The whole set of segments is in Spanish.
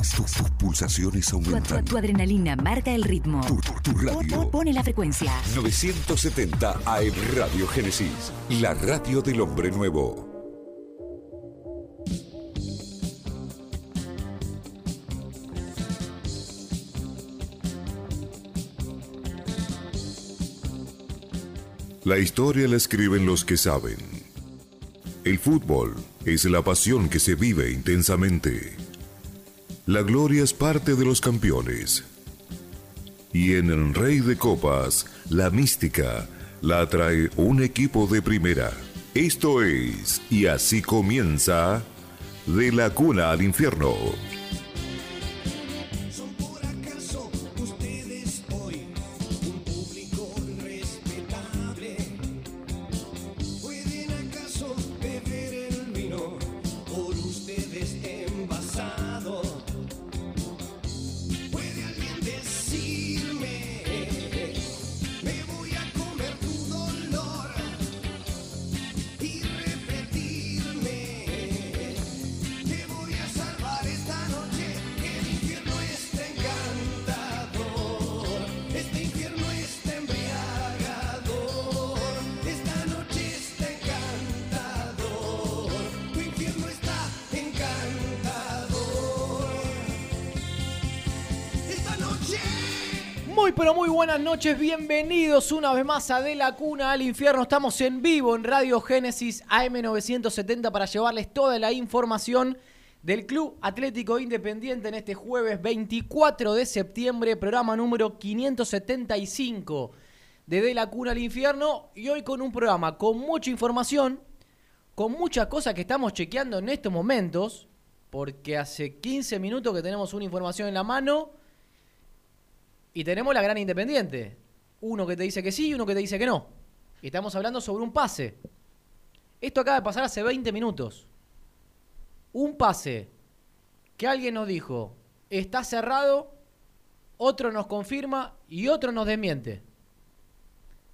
Tus pulsaciones Tu, aumentan. tu- tu adrenalina marca el ritmo. Tu, radio. Pon- Pone la frecuencia. 970 AM Radio Génesis. La radio del hombre nuevo. La historia la escriben los que saben. El fútbol es la pasión que se vive intensamente. La gloria es parte de los campeones. Y en el Rey de Copas, la mística la trae un equipo de primera. Esto es, y así comienza, de la cuna al infierno. Bienvenidos una vez más a De la Cuna al Infierno. Estamos en vivo en Radio Génesis AM970 para llevarles toda la información del Club Atlético Independiente en este jueves 24 de septiembre, programa número 575 de De la Cuna al Infierno. Y hoy con un programa con mucha información, con muchas cosas que estamos chequeando en estos momentos, porque hace 15 minutos que tenemos una información en la mano. Y tenemos la gran independiente. Uno que te dice que sí y uno que te dice que no. Y estamos hablando sobre un pase. Esto acaba de pasar hace 20 minutos. Un pase que alguien nos dijo está cerrado, otro nos confirma y otro nos desmiente.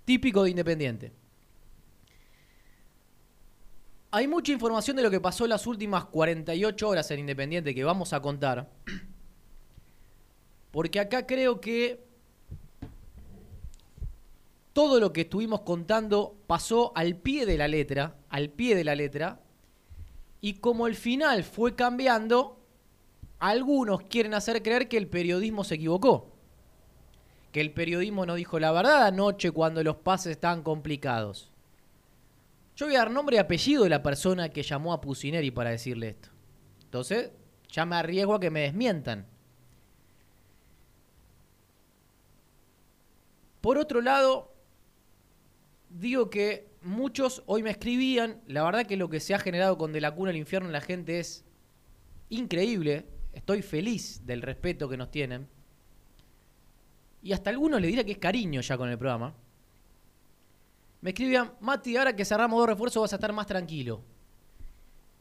Típico de Independiente. Hay mucha información de lo que pasó las últimas 48 horas en Independiente que vamos a contar. Porque acá creo que todo lo que estuvimos contando pasó al pie de la letra, al pie de la letra, y como el final fue cambiando, algunos quieren hacer creer que el periodismo se equivocó, que el periodismo no dijo la verdad anoche cuando los pases estaban complicados. Yo voy a dar nombre y apellido de la persona que llamó a Pusineri para decirle esto. Entonces, ya me arriesgo a que me desmientan. Por otro lado, digo que muchos hoy me escribían, la verdad que lo que se ha generado con De la Cuna al Infierno en la gente es increíble, estoy feliz del respeto que nos tienen. Y hasta algunos le dirá que es cariño ya con el programa. Me escribían, Mati, ahora que cerramos dos refuerzos vas a estar más tranquilo.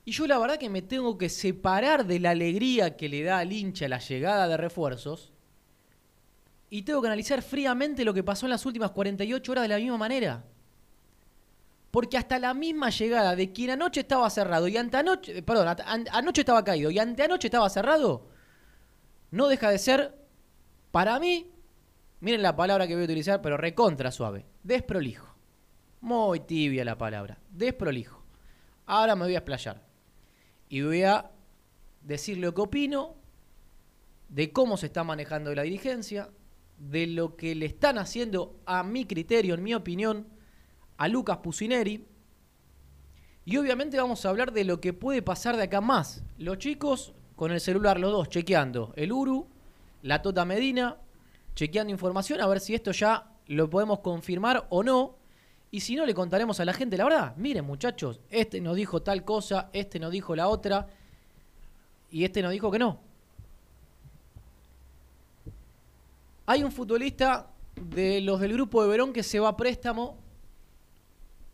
Y yo la verdad que me tengo que separar de la alegría que le da al hincha la llegada de refuerzos y tengo que analizar fríamente lo que pasó en las últimas 48 horas de la misma manera. Porque hasta la misma llegada de quien anoche estaba cerrado y anteanoche, eh, perdón, anoche estaba caído y anteanoche estaba cerrado, no deja de ser, para mí, miren la palabra que voy a utilizar, pero recontra suave, desprolijo. Muy tibia la palabra, desprolijo. Ahora me voy a explayar y voy a decir lo que opino de cómo se está manejando la dirigencia, de lo que le están haciendo a mi criterio, en mi opinión, a Lucas Pusineri. Y obviamente vamos a hablar de lo que puede pasar de acá más. Los chicos con el celular, los dos, chequeando el Uru, la Tota Medina, chequeando información, a ver si esto ya lo podemos confirmar o no. Y si no, le contaremos a la gente la verdad. Miren, muchachos, este nos dijo tal cosa, este nos dijo la otra, y este nos dijo que no. Hay un futbolista de los del grupo de Verón que se va a préstamo.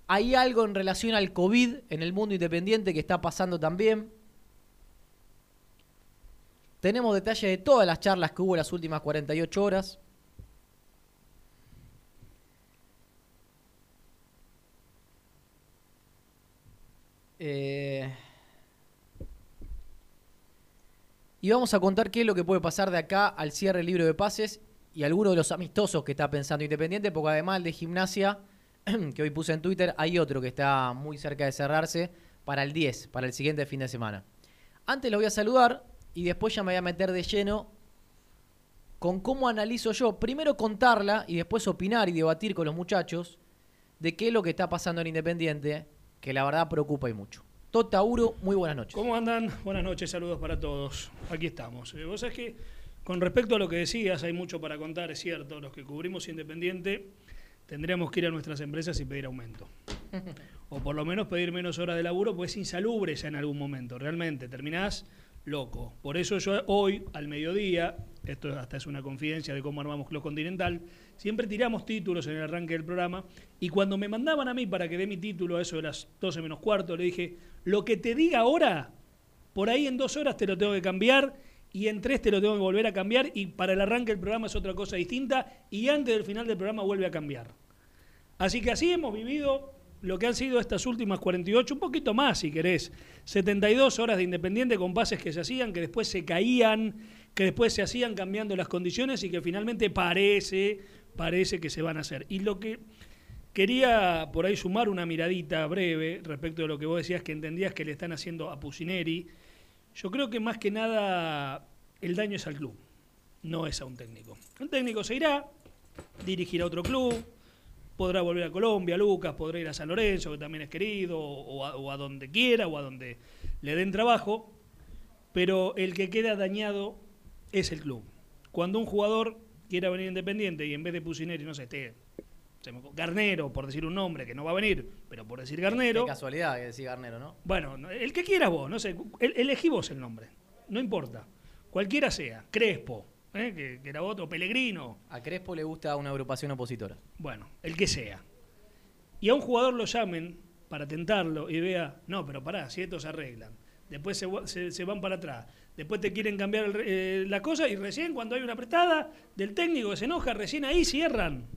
Hay algo en relación al COVID en el mundo independiente que está pasando también. Tenemos detalles de todas las charlas que hubo en las últimas 48 horas. Eh, Y vamos a contar qué es lo que puede pasar de acá al cierre del libro de pases y alguno de los amistosos que está pensando Independiente, porque además de gimnasia, que hoy puse en Twitter, hay otro que está muy cerca de cerrarse para el 10, para el siguiente fin de semana. Antes lo voy a saludar y después ya me voy a meter de lleno con cómo analizo yo. Primero contarla y después opinar y debatir con los muchachos de qué es lo que está pasando en Independiente, que la verdad preocupa y mucho. Tota Uro, muy buenas noches. ¿Cómo andan? Buenas noches, saludos para todos. Aquí estamos. Eh, Vos sabés que con respecto a lo que decías, hay mucho para contar, es cierto. Los que cubrimos Independiente tendríamos que ir a nuestras empresas y pedir aumento. O por lo menos pedir menos horas de laburo, pues es insalubre ya en algún momento. Realmente, terminás loco. Por eso yo hoy, al mediodía, esto hasta es una confidencia de cómo armamos Club Continental, siempre tiramos títulos en el arranque del programa y cuando me mandaban a mí para que dé mi título a eso de las 12 menos cuarto, le dije, lo que te diga ahora, por ahí en dos horas te lo tengo que cambiar y en tres te lo tengo que volver a cambiar y para el arranque del programa es otra cosa distinta y antes del final del programa vuelve a cambiar. Así que así hemos vivido lo que han sido estas últimas 48, un poquito más si querés, 72 horas de Independiente con bases que se hacían, que después se caían, que después se hacían cambiando las condiciones y que finalmente parece, parece que se van a hacer. Y lo que quería por ahí sumar una miradita breve respecto de lo que vos decías que entendías que le están haciendo a Pusineri, yo creo que más que nada el daño es al club, no es a un técnico. Un técnico se irá, dirigirá otro club, podrá volver a Colombia, Lucas, podrá ir a San Lorenzo, que también es querido, o a, o a donde quiera, o a donde le den trabajo, pero el que queda dañado es el club. Cuando un jugador quiera venir independiente y en vez de Pusineri, no sé, esté se me- Garnero, por decir un nombre que no va a venir, pero por decir Garnero, Qué casualidad que decía Garnero, ¿no? bueno, no, el que quieras vos, no sé, el- elegí vos el nombre, no importa, cualquiera sea, Crespo, ¿eh? que, que era otro, Pellegrino, A Crespo le gusta una agrupación opositora. bueno, el que sea. Y a un jugador lo llamen para tentarlo y vea, no, pero pará, si estos se arreglan. Después se, se- se van para atrás. Después te quieren cambiar el eh, la cosa y recién cuando hay una apretada del técnico que se enoja, recién ahí cierran.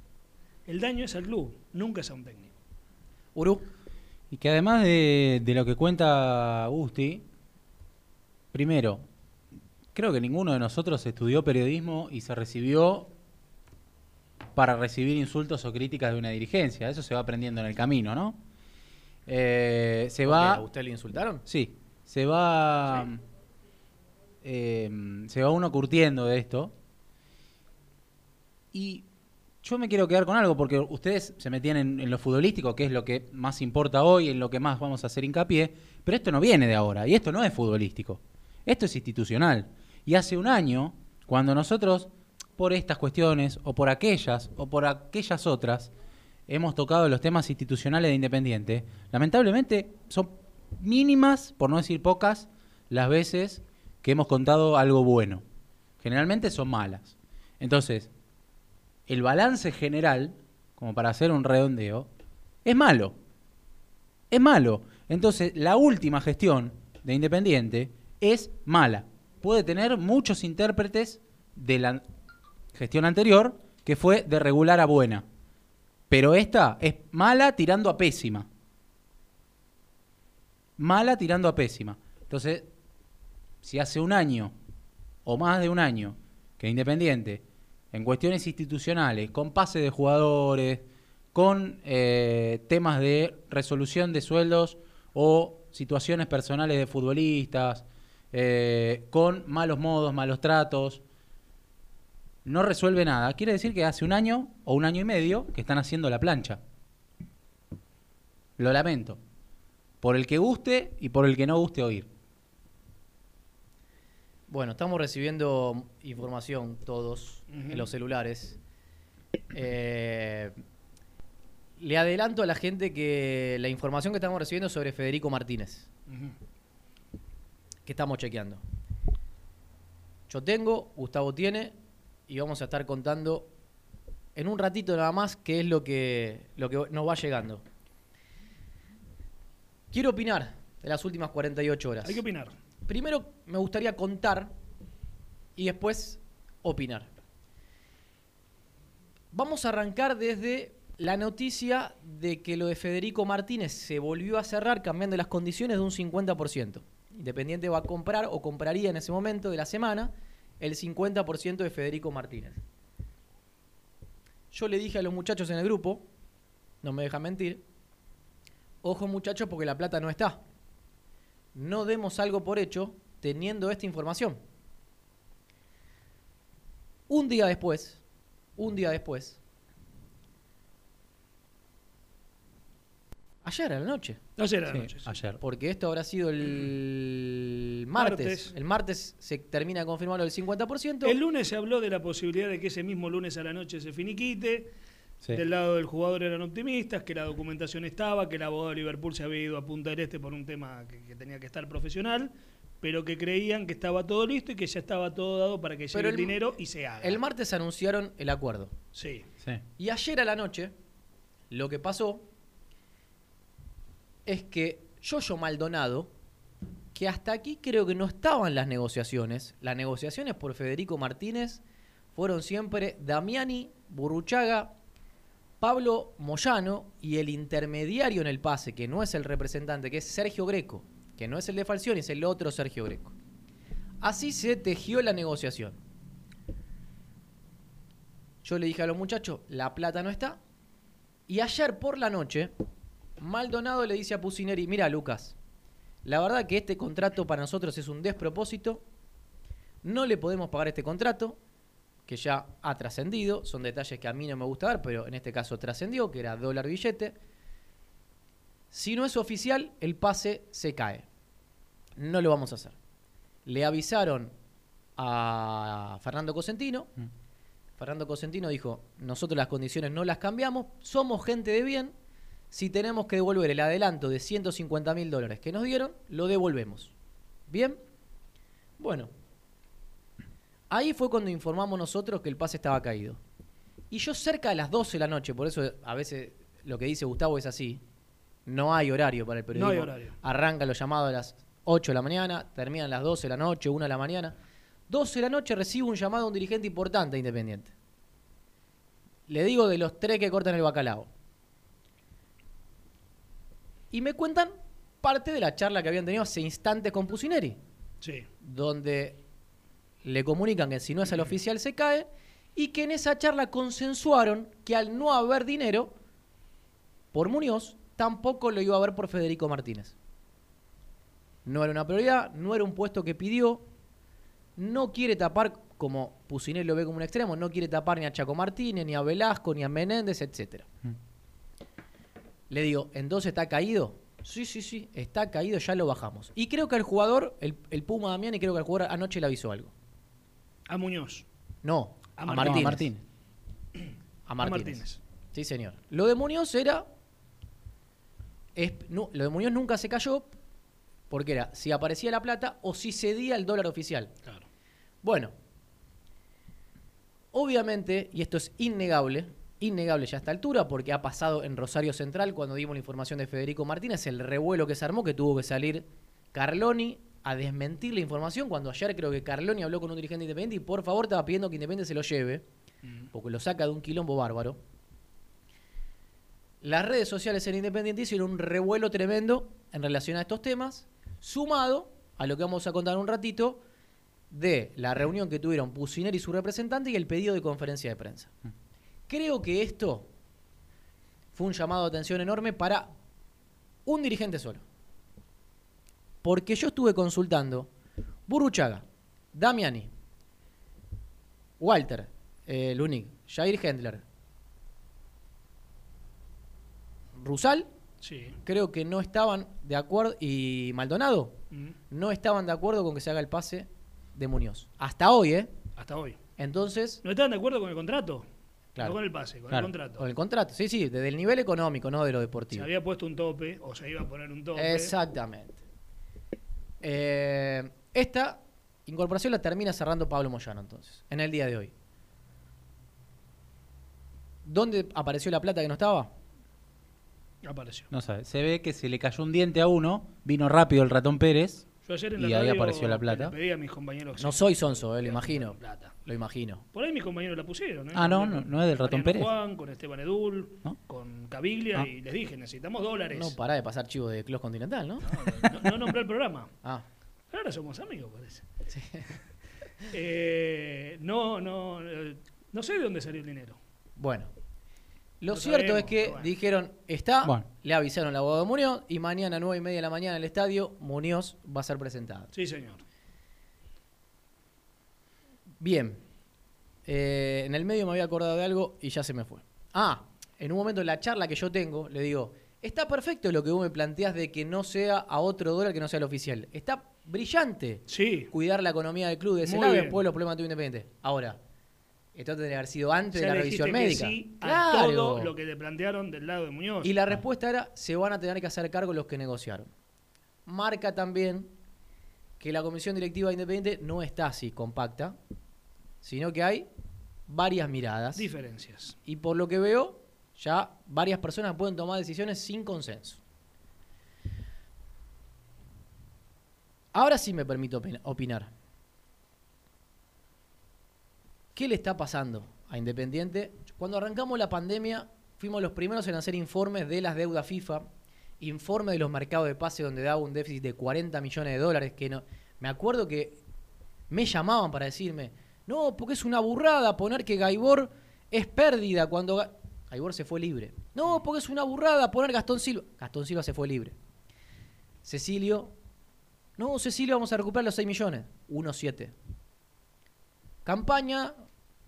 El daño es al club, nunca es a un técnico. Uru, Y que además de, de lo que cuenta Gusti, primero, creo que ninguno de nosotros estudió periodismo y se recibió para recibir insultos o críticas de una dirigencia. Eso se va aprendiendo en el camino, ¿no? Eh, se ¿por qué? ¿a va... usted le insultaron? Sí, se va... Sí. eh, se va uno curtiendo de esto. Y yo me quiero quedar con algo, porque ustedes se metían en, en lo futbolístico, que es lo que más importa hoy, en lo que más vamos a hacer hincapié, pero esto no viene de ahora, y esto no es futbolístico, esto es institucional. Y hace un año, cuando nosotros, por estas cuestiones, o por aquellas, o por aquellas otras, hemos tocado los temas institucionales de Independiente, lamentablemente son mínimas, por no decir pocas, las veces que hemos contado algo bueno. Generalmente son malas. Entonces, el balance general, como para hacer un redondeo, es malo. Es malo. Entonces, la última gestión de Independiente es mala. Puede tener muchos intérpretes de la gestión anterior, que fue de regular a buena. Pero esta es mala tirando a pésima. Mala tirando a pésima. Entonces, si hace un año o más de un año que Independiente, en cuestiones institucionales, con pase de jugadores, con eh, temas de resolución de sueldos o situaciones personales de futbolistas, eh, con malos modos, malos tratos, no resuelve nada. Quiere decir que hace un año o un año y medio que están haciendo la plancha. Lo lamento. Por el que guste y por el que no guste oír. Bueno, estamos recibiendo información todos en los celulares. Eh, le adelanto a la gente que la información que estamos recibiendo es sobre Federico Martínez, que estamos chequeando. Yo tengo, Gustavo tiene, y vamos a estar contando en un ratito nada más qué es lo que, lo que nos va llegando. Quiero opinar de las últimas 48 horas. Hay que opinar. Primero me gustaría contar y después opinar. Vamos a arrancar desde la noticia de que lo de Federico Martínez se volvió a cerrar cambiando las condiciones de un 50%. Independiente va a comprar o compraría en ese momento de la semana el 50% de Federico Martínez. Yo le dije a los muchachos en el grupo, no me dejan mentir, ojo muchachos porque la plata no está. No demos algo por hecho teniendo esta información. Un día después, un día después, ayer a la noche, Ayer a la Sí, noche. sí. ayer. porque esto habrá sido el martes. Martes. El martes se termina de confirmar el 50%. El lunes se habló de la posibilidad de que ese mismo lunes a la noche se finiquite. Sí. Del lado del jugador eran optimistas, que la documentación estaba, que el abogado de Liverpool se había ido a Punta del Este por un tema que, que tenía que estar profesional, pero que creían que estaba todo listo y que ya estaba todo dado para que llegue Pero el, el- dinero y se haga. el martes anunciaron el acuerdo. Sí. Sí. Y ayer a la noche, lo que pasó es que Yoyo Maldonado, que hasta aquí creo que no estaban las negociaciones, las negociaciones por Federico Martínez fueron siempre Damiani, Burruchaga, Pablo Moyano y el intermediario en el pase, que no es el representante, que es Sergio Greco, que no es el de Falcioni, es el otro Sergio Greco. Así se tejió la negociación. Yo le dije a los muchachos, la plata no está. Y ayer por la noche, Maldonado le dice a Pusineri, mira Lucas, la verdad que este contrato para nosotros es un despropósito, no le podemos pagar este contrato, que ya ha trascendido, son detalles que a mí no me gusta dar, pero en este caso trascendió, que era dólar billete. Si no es oficial, el pase se cae. No lo vamos a hacer. Le avisaron a Fernando Cosentino, Mm. Fernando Cosentino dijo, nosotros las condiciones no las cambiamos, somos gente de bien, si tenemos que devolver el adelanto de 150 mil dólares que nos dieron, lo devolvemos. ¿Bien? Bueno, ahí fue cuando informamos nosotros que el pase estaba caído. Y yo cerca de las 12 de la noche, por eso a veces lo que dice Gustavo es así, no hay horario para el periodismo. hay horario. Arranca los llamados a las 8 de la mañana, terminan a las 12 de la noche, 1 de la mañana. 12 de la noche recibo un llamado de un dirigente importante de Independiente. Le digo de los tres que cortan el bacalao. Y me cuentan parte de la charla que habían tenido hace instantes con Pusineri, Sí. donde le comunican que si no es el oficial se cae y que en esa charla consensuaron que al no haber dinero por Muñoz, tampoco lo iba a haber por Federico Martínez. No era una prioridad, no era un puesto que pidió, no quiere tapar, como Pusineri lo ve como un extremo, no quiere tapar ni a Chaco Martínez, ni a Velasco, ni a Menéndez, etcétera. Mm. Le digo, ¿entonces está caído? Sí, sí, sí, está caído, ya lo bajamos. Y creo que el jugador, el, el Puma Damián, y creo que el jugador anoche le avisó algo. A Muñoz. No, A a, Martínez. A Martínez. A. Martínez. Sí, señor. Lo de Muñoz era. es- no, lo de Muñoz nunca se cayó porque era si aparecía la plata o si cedía el dólar oficial. Claro. Bueno, obviamente, y esto es innegable, innegable ya a esta altura, porque ha pasado en Rosario Central cuando dimos la información de Federico Martínez, el revuelo que se armó, que tuvo que salir Carloni a desmentir la información, cuando ayer creo que Carloni habló con un dirigente independiente y por favor estaba pidiendo que Independiente se lo lleve, porque lo saca de un quilombo bárbaro. Las redes sociales en Independiente hicieron un revuelo tremendo en relación a estos temas, sumado a lo que vamos a contar un ratito, de la reunión que tuvieron Pusineri y su representante y el pedido de conferencia de prensa. Creo que esto fue un llamado de atención enorme para un dirigente solo. Porque yo estuve consultando Burruchaga, Damiani, Walter, eh, Lunig, Jair Hendler, Rusal, Sí. creo que no estaban de acuerdo, y Maldonado, Mm. no estaban de acuerdo con que se haga el pase de Muñoz. Hasta hoy, ¿eh? Hasta hoy. Entonces, ¿No estaban de acuerdo con el contrato? Claro. No con el pase, con Claro. el contrato. con el contrato, sí, sí, desde el nivel económico, no de lo Se deportivo. había puesto un tope, o se iba a poner un tope. Exactamente. Eh, esta incorporación la termina cerrando Pablo Moyano, entonces, en el día de hoy. ¿Dónde apareció la plata que no estaba? Apareció. No sabe. Se ve que se le cayó un diente a uno, vino rápido el ratón Pérez. Yo ayer en Y ahí apareció la plata. Le pedí a mis compañeros que No soy sonso, eh, lo imagino. plata. Lo imagino. Por ahí mis compañeros la pusieron. ¿eh? Ah, no, no, es del ratón Mariano Pérez. Juan, con Esteban Edul, ¿No? con Caviglia Ah. y les dije, necesitamos dólares. No pará de pasar chivo de Clos Continental, ¿no? No, no, no nombré el programa. Ah, Ahora somos amigos, parece. Eh, no, no, eh, no sé de dónde salió el dinero. Bueno. Lo Lo cierto sabemos, es que bueno. dijeron, está, Bueno. le avisaron al abogado Muñoz y mañana a 9 y media de la mañana en el estadio, Muñoz va a ser presentado. Sí, señor. Bien. Eh, en el medio me había acordado de algo y ya se me fue. Ah, en un momento en la charla que yo tengo, le digo, está perfecto lo que vos me planteás de que no sea a otro dólar que no sea el oficial. Está brillante Sí. cuidar la economía del club de ese Muy lado y después los problemas de tu independiente. Ahora, esto tendría que haber sido antes Ya de la le revisión médica. sí a Claro. todo lo que te plantearon del lado de Muñoz. Y la respuesta era, se van a tener que hacer cargo los que negociaron. Marca también que la comisión directiva independiente no está así compacta, sino que hay varias miradas. Diferencias. Y por lo que veo, ya varias personas pueden tomar decisiones sin consenso. Ahora sí me permito opina- opinar. ¿Qué le está pasando a Independiente? Cuando arrancamos la pandemia, fuimos los primeros en hacer informes de las deudas FIFA, informes de los mercados de pase donde daba un déficit de 40 millones de dólares, que no, me acuerdo que me llamaban para decirme, no, porque es una burrada poner que Gaibor es pérdida cuando Ga- Gaibor se fue libre. No, porque es una burrada poner Gastón Silva. Gastón Silva se fue libre. Cecilio, no, Cecilio, vamos a recuperar los 6 millones. 1-7. Campaña,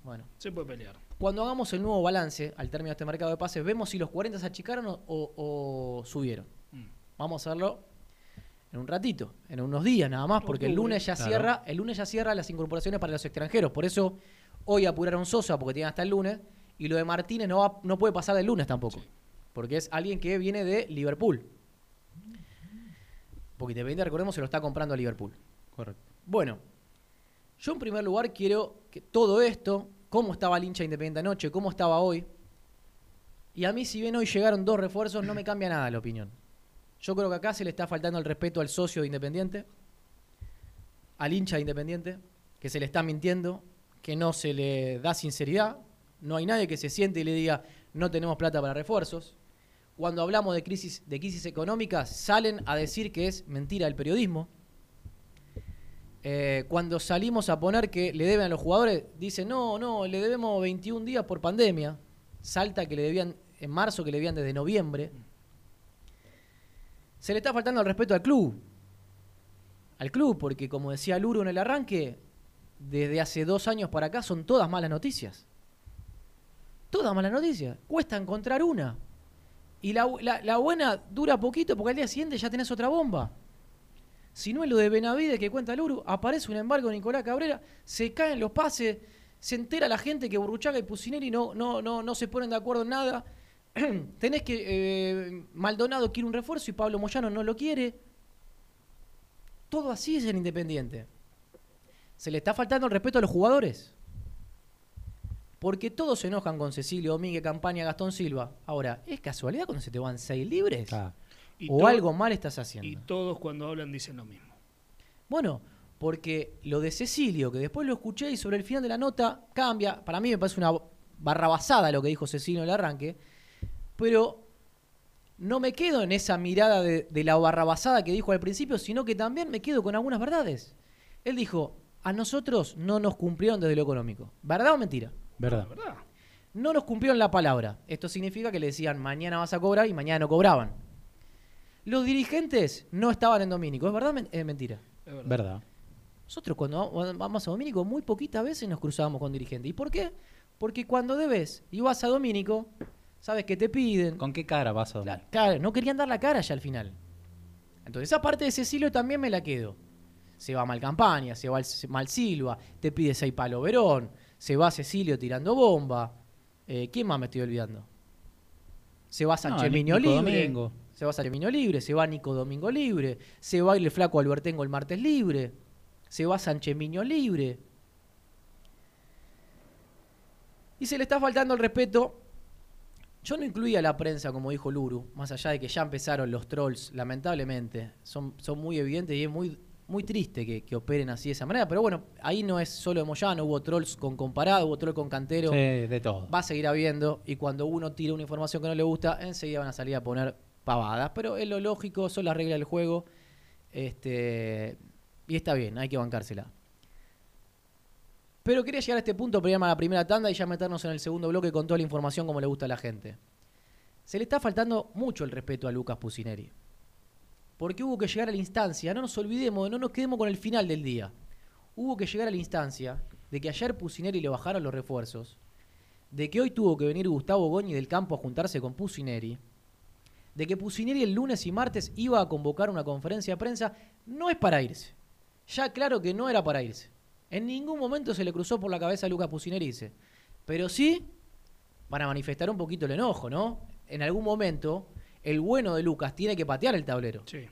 bueno, Se puede pelear. cuando hagamos el nuevo balance al término de este mercado de pases, vemos si los 40 se achicaron o, o- o subieron. Mm. Vamos a hacerlo en un ratito, en unos días nada más, porque el lunes ya claro. cierra, el lunes ya cierra las incorporaciones para los extranjeros. Por eso hoy apuraron Sosa porque tienen hasta el lunes y lo de Martínez no va- no puede pasar del lunes tampoco, porque es alguien que viene de Liverpool. Porque Independiente, recordemos, se lo está comprando a Liverpool. Correcto. Bueno, yo en primer lugar quiero que todo esto, cómo estaba el hincha Independiente anoche, cómo estaba hoy, y a mí si bien hoy llegaron dos refuerzos, no me cambia nada la opinión. Yo creo que acá se le está faltando el respeto al socio de Independiente, al hincha de Independiente, que se le está mintiendo, que no se le da sinceridad, no hay nadie que se siente y le diga no tenemos plata para refuerzos. Cuando hablamos de crisis, de crisis económicas, salen a decir que es mentira el periodismo. Eh, cuando salimos a poner que le deben a los jugadores, dicen, no, no, le debemos 21 días por pandemia. Salta que le debían en marzo, que le debían desde noviembre. Se le está faltando el respeto al club. Al club, porque como decía Luro en el arranque, desde hace dos años para acá son todas malas noticias. Todas malas noticias. Cuesta encontrar una. Y la, la- la buena dura poquito porque al día siguiente ya tenés otra bomba. Si no es lo de Benavides que cuenta Luru, aparece un embargo de Nicolás Cabrera, se caen los pases, se entera la gente que Burruchaga y Pusineri no, no, no, no se ponen de acuerdo en nada. Tenés que eh, Maldonado quiere un refuerzo y Pablo Moyano no lo quiere. Todo así es en Independiente. Se le está faltando el respeto a los jugadores. Porque todos se enojan con Cecilio Domínguez, Campaña, Gastón Silva. Ahora, ¿es casualidad cuando se te van seis libres? Y ¿O algo mal estás haciendo? Y todos cuando hablan dicen lo mismo. Bueno, porque lo de Cecilio, que después lo escuché y sobre el final de la nota cambia, para mí me parece una barrabasada lo que dijo Cecilio en el arranque, pero no me quedo en esa mirada de, de la barrabasada que dijo al principio, sino que también me quedo con algunas verdades. Él dijo, a nosotros no nos cumplieron desde lo económico. ¿Verdad o mentira? Verdad. No nos cumplieron la palabra. Esto significa que le decían, mañana vas a cobrar y mañana no cobraban. Los dirigentes no estaban en Domínico. ¿Es verdad o men- es mentira? Es verdad. ¿Verdad? Nosotros cuando va- vamos a Domínico muy poquitas veces nos cruzábamos con dirigentes. ¿Y por qué? Porque cuando debes y vas a Domínico, sabes que te piden. ¿Con qué cara vas a dormir? Claro, claro, no querían dar la cara ya al final. Entonces esa parte de Cecilio también me la quedo. Se va mal campaña, se va el- mal Silva, te pide seis palo Verón, se va Cecilio tirando bomba. Eh, ¿Quién más me estoy olvidando? Se va Sánchez Ni- Miño libre. Domingo. Se va Miño libre, se va Nico Domingo libre, se va el flaco Albertengo el martes libre, se va Sánchez Miño libre. Y se le está faltando el respeto. Yo no incluía a la prensa, como dijo Luru, más allá de que ya empezaron los trolls, lamentablemente. Son, son muy evidentes y es muy, muy triste que, que operen así de esa manera. Pero bueno, ahí no es solo de Moyano, hubo trolls con Comparado, hubo trolls con Cantero. Sí, de todo. Va a seguir habiendo y cuando uno tira una información que no le gusta, enseguida van a salir a poner pavadas. Pero es lo lógico, son las reglas del juego. Este, Y está bien, hay que bancársela. Pero quería llegar a este punto para ir a la primera tanda y ya meternos en el segundo bloque con toda la información como le gusta a la gente. Se le está faltando mucho el respeto a Lucas Pusineri. Porque hubo que llegar a la instancia, no nos olvidemos, no nos quedemos con el final del día. Hubo que llegar a la instancia de que ayer Pusineri le bajaron los refuerzos, de que hoy tuvo que venir Gustavo Goñi del campo a juntarse con Pusineri, de que Pusineri el lunes y martes iba a convocar una conferencia de prensa, no es para irse. Ya claro que no era para irse. En ningún momento se le cruzó por la cabeza a Lucas Pusineri irse. Pero sí para manifestar un poquito el enojo, ¿no? En algún momento, el bueno de Lucas tiene que patear el tablero. Sí.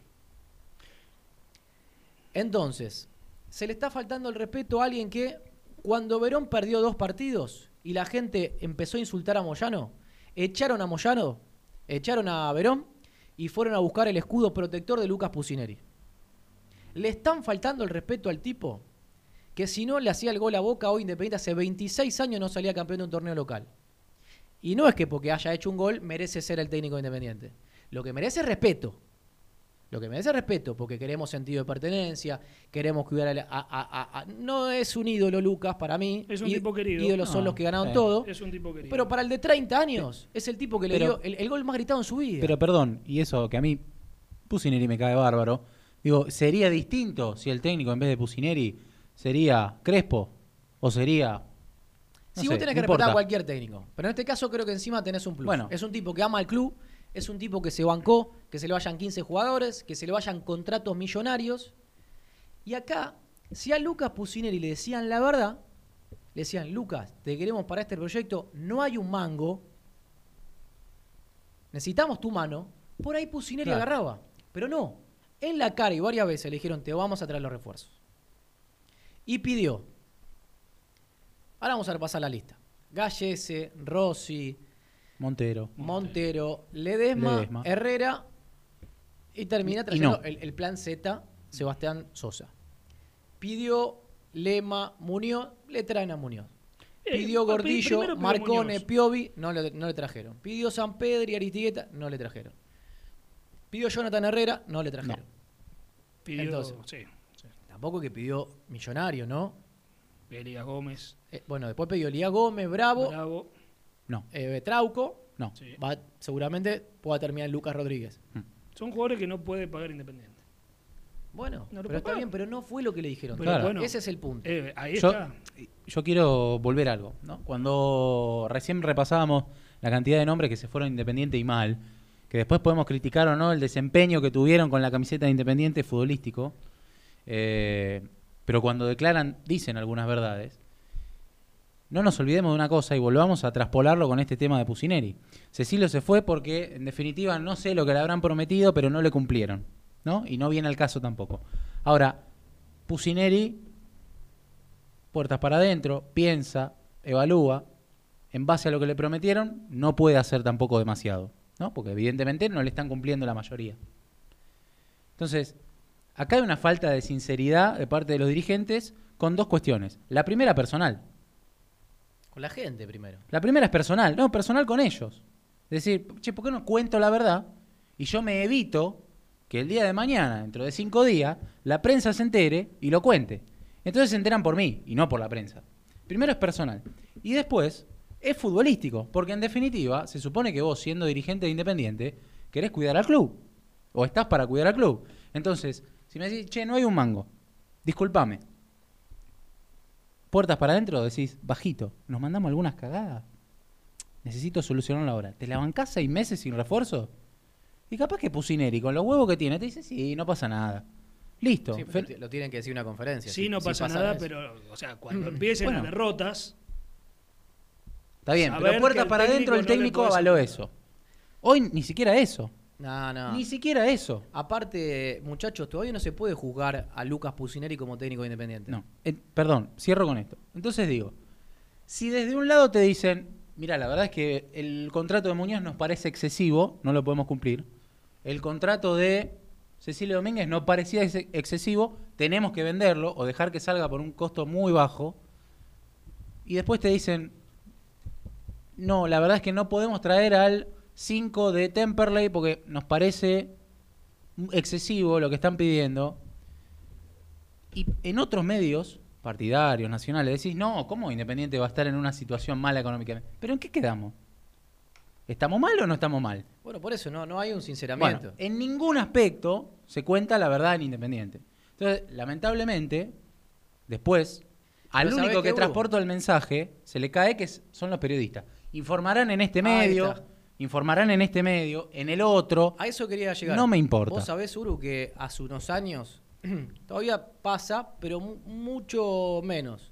Entonces, se le está faltando el respeto a alguien que cuando Verón perdió dos partidos y la gente empezó a insultar a Moyano, echaron a Moyano, echaron a Verón y fueron a buscar el escudo protector de Lucas Pusineri. Le están faltando el respeto al tipo que si no le hacía el gol a Boca hoy Independiente hace 26 años no salía campeón de un torneo local. Y no es que porque haya hecho un gol merece ser el técnico de Independiente. Lo que merece es respeto. Lo que merece es respeto, porque queremos sentido de pertenencia, queremos cuidar a, la- a- a- a- No es un ídolo, Lucas, para mí. Es un tipo querido. Ídolos son No, los que ganaron todo. Es un tipo querido. Pero para el de 30 años, es el tipo que le dio el, el gol más gritado en su vida. Pero perdón, y eso que a mí Pusineri me cae bárbaro. Digo, ¿sería distinto si el técnico en vez de Pusineri sería Crespo? ¿O sería... no si sé, vos tenés que respetar a cualquier técnico. Pero en este caso creo que encima tenés un plus. Bueno. Es un tipo que ama al club, es un tipo que se bancó, que se le vayan 15 jugadores, que se le vayan contratos millonarios. Y acá, si a Lucas Pusineri le decían la verdad, le decían, Lucas, te queremos para este proyecto, no hay un mango, necesitamos tu mano, por ahí Pusineri Claro. agarraba. Pero no, en la cara y varias veces le dijeron, te vamos a traer los refuerzos. Y pidió, ahora vamos a repasar la lista. Gallese, Rossi, Montero. Montero, Ledesma, Ledesma. Herrera y termina Y trayendo no. el, el plan Z, Sebastián Sosa. Pidió Lema, Muñoz, le traen a Muñoz. Eh, Pidió Gordillo, primero Marcone, Muñoz. Piovi, no le, no le trajeron. Pidió San Pedro y Aristigueta, no le trajeron. Pidió Jonathan Herrera, no le trajeron. Pidió, Entonces. sí, sí. Tampoco que pidió Millonario, ¿no? Elías Gómez, Eh, bueno, después pidió Elías Gómez, Bravo, Bravo. No, eh, Trauco. no. Sí. Va, seguramente pueda terminar en Lucas Rodríguez. Son jugadores que no puede pagar Independiente. Bueno, No lo pero está pagar. bien, pero no fue lo que le dijeron. Pero Claro. bueno, Ese es el punto. eh, ahí Yo, está. yo quiero volver a algo. ¿no? Cuando recién repasábamos la cantidad de nombres que se fueron Independiente y mal, que después podemos criticar o no el desempeño que tuvieron con la camiseta de Independiente futbolístico, eh, pero cuando declaran, dicen algunas verdades. No nos olvidemos de una cosa y volvamos a traspolarlo con este tema de Pusineri. Cecilio se fue porque, en definitiva, no sé lo que le habrán prometido, pero no le cumplieron. ¿no? Y no viene al caso tampoco. Ahora, Pusineri puertas para adentro, piensa, evalúa, en base a lo que le prometieron, no puede hacer tampoco demasiado, ¿no? Porque evidentemente no le están cumpliendo la mayoría. Entonces, acá hay una falta de sinceridad de parte de los dirigentes con dos cuestiones. La primera personal. Con la gente primero. La primera es personal, no, personal con ellos. Es decir, che, ¿por qué no cuento la verdad? Y yo me evito que el día de mañana, dentro de cinco días, la prensa se entere y lo cuente. Entonces se enteran por mí y no por la prensa. Primero es personal. Y después es futbolístico, porque en definitiva se supone que vos, siendo dirigente de Independiente, querés cuidar al club. O estás para cuidar al club. Entonces, si me decís, che, no hay un mango, discúlpame. Puertas para adentro, decís, bajito, nos mandamos algunas cagadas. Necesito solucionarlo ahora. ¿Te la bancás seis meses sin refuerzo? Y capaz que Pusineri, con los huevos que tiene, te dice, sí, no pasa nada. Listo. Sí, Fe- pero lo tienen que decir en una conferencia. Sí, Si- no si pasa, nada, eso. pero, o sea, cuando empiecen Bueno. las derrotas, Está bien, pero puertas para adentro el técnico no avaló eso. Hoy ni siquiera eso. No, no. Ni siquiera eso. Aparte, muchachos, todavía no se puede juzgar a Lucas Pusineri como técnico independiente. No. Eh, perdón, cierro con esto. Entonces digo, si desde un lado te dicen, mira, la verdad es que el contrato de Muñoz nos parece excesivo, no lo podemos cumplir. El contrato de Cecilio Domínguez no parecía ex- excesivo, tenemos que venderlo o dejar que salga por un costo muy bajo. Y después te dicen, no, la verdad es que no podemos traer al 5 de Temperley porque nos parece excesivo lo que están pidiendo. Y en otros medios partidarios, nacionales, decís, no, ¿cómo Independiente va a estar en una situación mala económicamente? ¿Pero en qué quedamos? ¿Estamos mal o no estamos mal? Bueno, por eso no, no hay un Bueno, sinceramiento. en ningún aspecto se cuenta la verdad en Independiente. Entonces, lamentablemente, después, al Pero ¿sabés único que transporta el mensaje, se le cae que son los periodistas. Informarán en este medio. Informarán en este medio, en el otro. A eso quería llegar. No me importa. Vos sabés, Uru, que hace unos años todavía pasa, pero mu- mucho menos.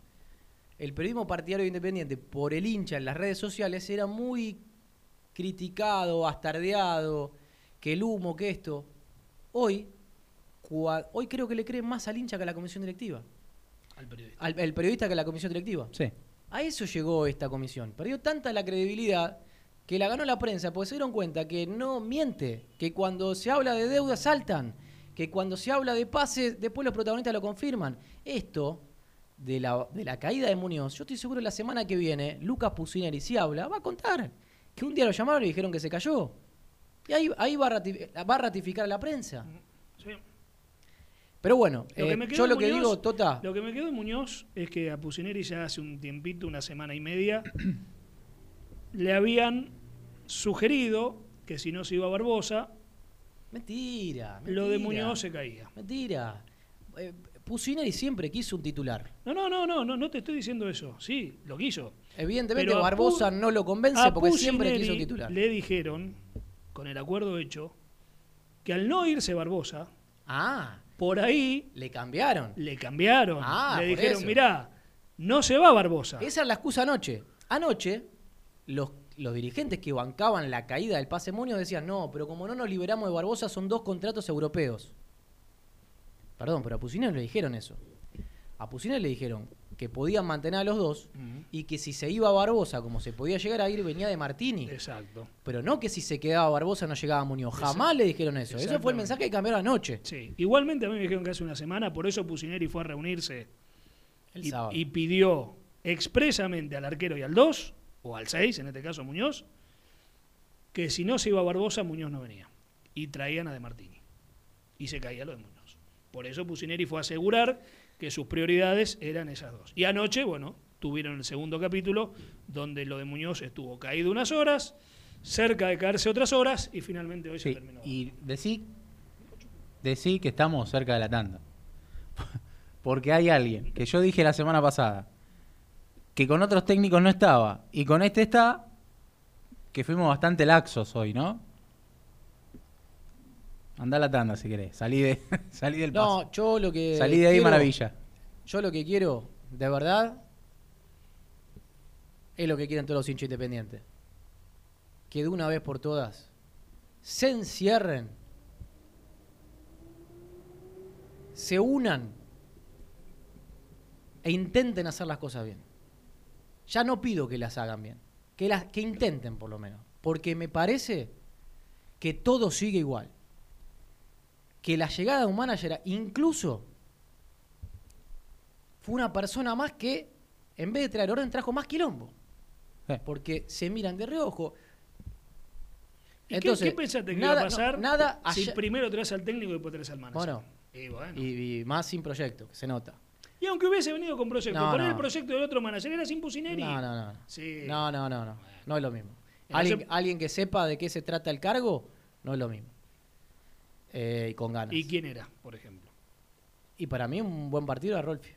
El periodismo partidario independiente por el hincha en las redes sociales era muy criticado, bastardeado, que el humo, que esto. Hoy, cua- hoy creo que le creen más al hincha que a la comisión directiva. Al periodista. Al el periodista que a la comisión directiva. Sí. A eso llegó esta comisión. Perdió tanta la credibilidad que la ganó la prensa, porque se dieron cuenta que no miente, que cuando se habla de deuda saltan, que cuando se habla de pases, después los protagonistas lo confirman. Esto de la, de la caída de Muñoz, yo estoy seguro que la semana que viene, Lucas Pusineri, si habla, va a contar que un día lo llamaron y dijeron que se cayó. Y ahí, ahí va, a ratifi- va a ratificar la prensa. Sí. Pero bueno, Lo eh, yo lo que digo, Tota, Lo que me quedó de Muñoz es que a Pusineri ya hace un tiempito, una semana y media, le habían sugerido que si no se iba a Barbosa, mentira, lo de. Muñoz se caía. Mentira. Eh, Pusineri siempre quiso un titular. No, no, no, no, no, no te estoy diciendo eso. Sí, lo quiso. Evidentemente Pero a Barbosa Pu- no lo convence a porque siempre quiso un titular. Le dijeron, con el acuerdo hecho, que al no irse Barbosa, Ah, por ahí le cambiaron. le cambiaron. Ah, le dijeron, eso. mirá, no se va Barbosa. Esa es la excusa anoche. Anoche, los, los dirigentes que bancaban la caída del pase Muñoz decían, no, pero como no nos liberamos de Barbosa, son dos contratos europeos. Perdón, pero a Pusineri le dijeron eso. A Pusineri le dijeron que podían mantener a los dos y que si se iba Barbosa, como se podía llegar a ir, venía de Martini. Exacto. Pero no que si se quedaba Barbosa no llegaba Muñoz. Jamás le dijeron eso. Ese fue el mensaje que cambiaron anoche. Sí. Igualmente a mí me dijeron que hace una semana, por eso Pusineri fue a reunirse El y, sábado. y pidió expresamente al arquero y al 2, o al 6, en este caso Muñoz, que si no se iba Barbosa, Muñoz no venía. Y traían a De Martini. Y se caía lo de Muñoz. Por eso Pusineri fue a asegurar que sus prioridades eran esas dos. Y anoche, bueno, tuvieron el segundo capítulo, donde lo de Muñoz estuvo caído unas horas, cerca de caerse otras horas, y finalmente hoy se terminó. y decí, decí que estamos cerca de la tanda. Porque hay alguien que yo dije la semana pasada que con otros técnicos no estaba y con este está, que fuimos bastante laxos hoy, ¿no? Anda a la tanda si querés, salí, de, salí del paso. No, yo lo que. salí de ahí quiero- maravilla. Yo lo que quiero, de verdad, es lo que quieren todos los hinchas independientes. Que de una vez por todas se encierren, se unan e intenten hacer las cosas bien. Ya no pido que las hagan bien, que las que intenten por lo menos, porque me parece que todo sigue igual. Que la llegada de un manager, incluso fue una persona más que, en vez de traer orden, trajo más quilombo. Eh, Porque se miran de reojo. ¿Y qué- Entonces, qué, pensaste que nada- iba a no, pasar nada si primero traes al técnico y después traes al manager? Bueno. Y, bueno. Y, y más sin proyecto, que se nota. Y aunque hubiese venido con proyecto, No, poner no. el proyecto del otro manager era sin Pusineri. No, no, no. Sí. No, no, no, no. No es lo mismo. En Alguien, ese- alguien que sepa de qué se trata el cargo, no es lo mismo. Eh, y con ganas. ¿Y quién era, por ejemplo? Y para mí un buen partido era Rolfi.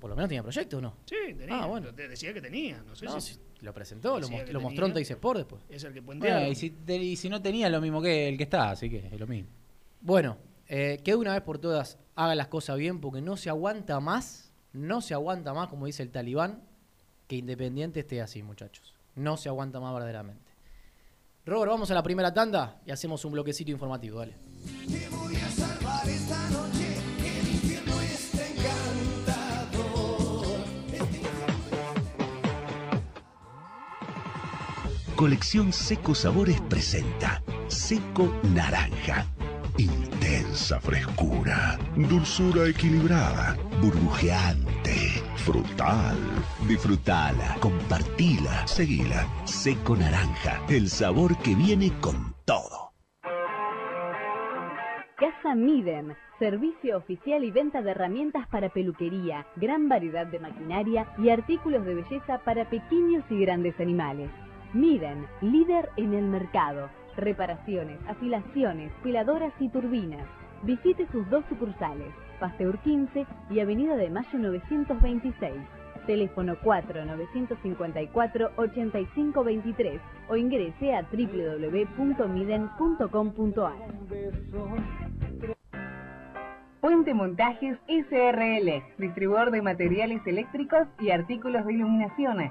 Por lo menos tenía proyecto, ¿o no? Sí, tenía. Ah, bueno. Te decía que tenía. No sé No, si lo presentó, lo, que lo mostró en. Teis Sport después. es el que bueno, puentearon. y, si, y si no tenía lo mismo que el que está, así que es lo mismo. Bueno, eh, que de una vez por todas haga las cosas bien porque no se aguanta más, no se aguanta más, como dice el talibán, que Independiente esté así, muchachos. No se aguanta más verdaderamente. Robert, vamos a la primera tanda y hacemos un bloquecito informativo, dale. Te voy a salvar esta noche, el infierno está encantador. Colección Seco Sabores presenta Seco Naranja. Intensa frescura, dulzura equilibrada, burbujeante, frutal. Disfrutala, compartila, seguila. Seco Naranja, el sabor que viene con todo. Empresa Miden, servicio oficial y venta de herramientas para peluquería, gran variedad de maquinaria y artículos de belleza para pequeños y grandes animales. Miden, líder en el mercado. Reparaciones, afilaciones, peladoras y turbinas. Visite sus dos sucursales, Pasteur 15 y Avenida de Mayo 926. Teléfono 4-954-8523 o ingrese a www.miden.com.ar. Puente Montajes SRL, distribuidor de materiales eléctricos y artículos de iluminación.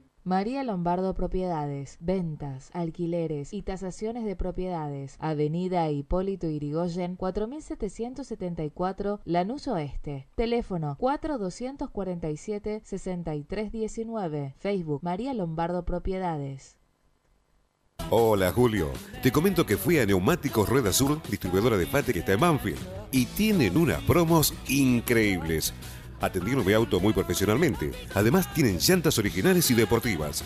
María Lombardo Propiedades, ventas, alquileres y tasaciones de propiedades. Avenida Hipólito Irigoyen, 4774 Lanús Oeste. Teléfono 4247-6319. Facebook María Lombardo Propiedades. Hola Julio, te comento que fui a Neumáticos Rueda Sur, distribuidora de Pate que está en Banfield, y tienen unas promos increíbles. Atendieron mi auto muy profesionalmente. Además tienen llantas originales y deportivas.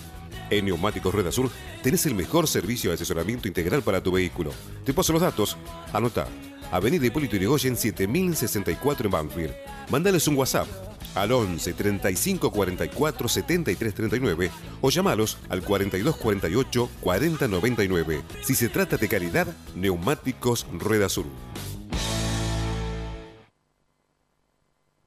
En Neumáticos Rueda Sur tenés el mejor servicio de asesoramiento integral para tu vehículo. Te paso los datos. Anota. Avenida Hipólito Yrigoyen 7064 en Banfield. Mandales un WhatsApp al 11 35 44 73 39 o llamalos al 42 48 40 99. Si se trata de calidad, Neumáticos Rueda Sur.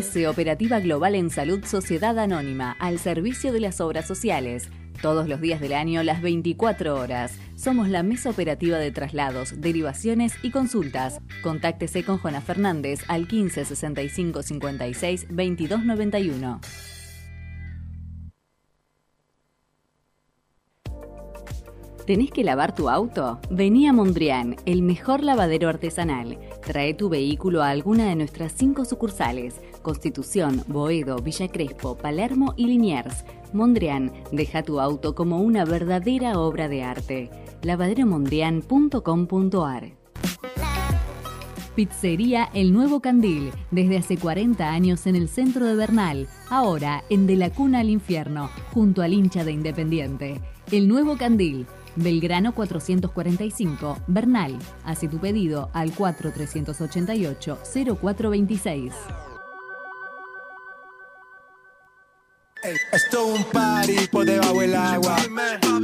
OGS Operativa Global en Salud Sociedad Anónima, al servicio de las obras sociales. Todos los días del año, las 24 horas. Somos la mesa operativa de traslados, derivaciones y consultas. Contáctese con Jona Fernández al 15 65 56 22 91. ¿Tenés que lavar tu auto? Vení a Mondrian, el mejor lavadero artesanal. Trae tu vehículo a alguna de nuestras cinco sucursales: Constitución, Boedo, Villa Crespo, Palermo y Liniers. Mondrian, deja tu auto como una verdadera obra de arte. lavaderomondrian.com.ar Pizzería El Nuevo Candil, desde hace 40 años en el centro de Bernal, ahora en De la Cuna al Infierno, junto al hincha de Independiente. El Nuevo Candil, Belgrano 445, Bernal. Hace tu pedido al 4388-0426. Ey, esto es un party por debajo del agua.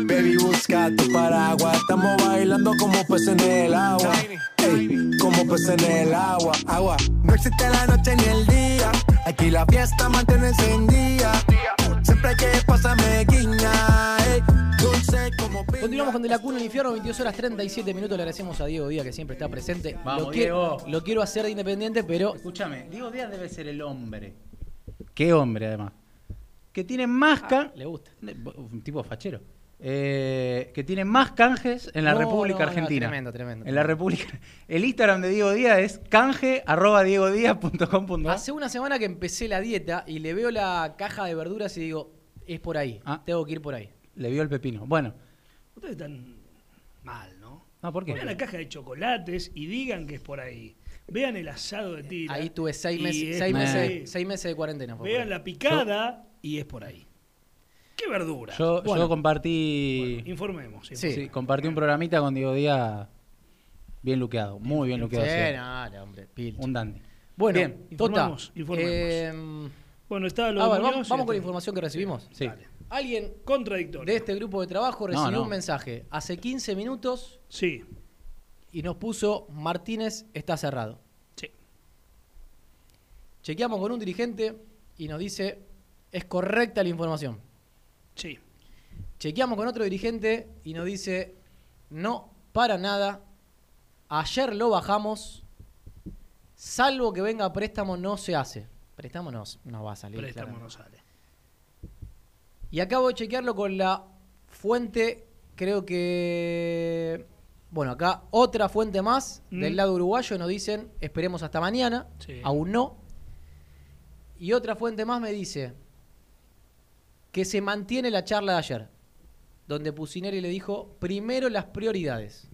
Baby, busca tu paraguas. Estamos bailando como peces en el agua. Ey, como peces en el agua. Agua. No existe la noche ni el día. Aquí la fiesta mantiene encendida. Siempre hay que pasarme guiña. Ey, dulce como piña. Continuamos con De la Cuna al Infierno, 22 horas 37 minutos. Le agradecemos a Diego Díaz que siempre está presente. Vamos, lo, quiero, Diego. lo quiero hacer de independiente, pero Escúchame, Diego Díaz debe ser el hombre. ¿Qué hombre, además? Que tiene más can- le gusta. Un tipo fachero. Eh, que tiene más canjes en la No, República no, no, Argentina. tremendo, tremendo, En la República. El Instagram de Diego Díaz es canje arroba. Hace una semana que empecé la dieta y le veo la caja de verduras y digo, es por ahí. Ah. Tengo que ir por ahí. Le vio el pepino. Bueno, Ustedes están mal, ¿no? no, ¿por qué? Vean la caja de chocolates y digan que es por ahí. Vean el asado de tira. Ahí tuve seis meses, seis meses, seis meses de cuarentena. Vean la picada y es por ahí. ¿Qué verdura. Yo, Bueno, yo compartí. informemos. Sí. informemos. compartí un programita con Diego Díaz bien luqueado, muy bien luqueado. Sí, sí. no, no, hombre, pilcha. Un dandy. Bueno, Bien, Tota, informemos, eh, Bueno, está lo a de ver, Muñoz vamos, vamos con la información que recibimos. Sí. Alguien Contradictorio. de este grupo de trabajo recibió no. un mensaje hace 15 minutos Sí, y nos puso Martínez está cerrado. sí. Chequeamos con un dirigente y nos dice es correcta la información. Sí. Chequeamos con otro dirigente y nos dice no, para nada. Ayer lo bajamos. Salvo que venga préstamo, no se hace. Préstamo no, no va a salir. Préstamo claramente. no sale. Y acabo de chequearlo con la fuente, creo que... Bueno, acá otra fuente más Mm. del lado uruguayo nos dicen, esperemos hasta mañana, Sí. aún no. Y otra fuente más me dice que se mantiene la charla de ayer, donde Pusineri le dijo, primero las prioridades.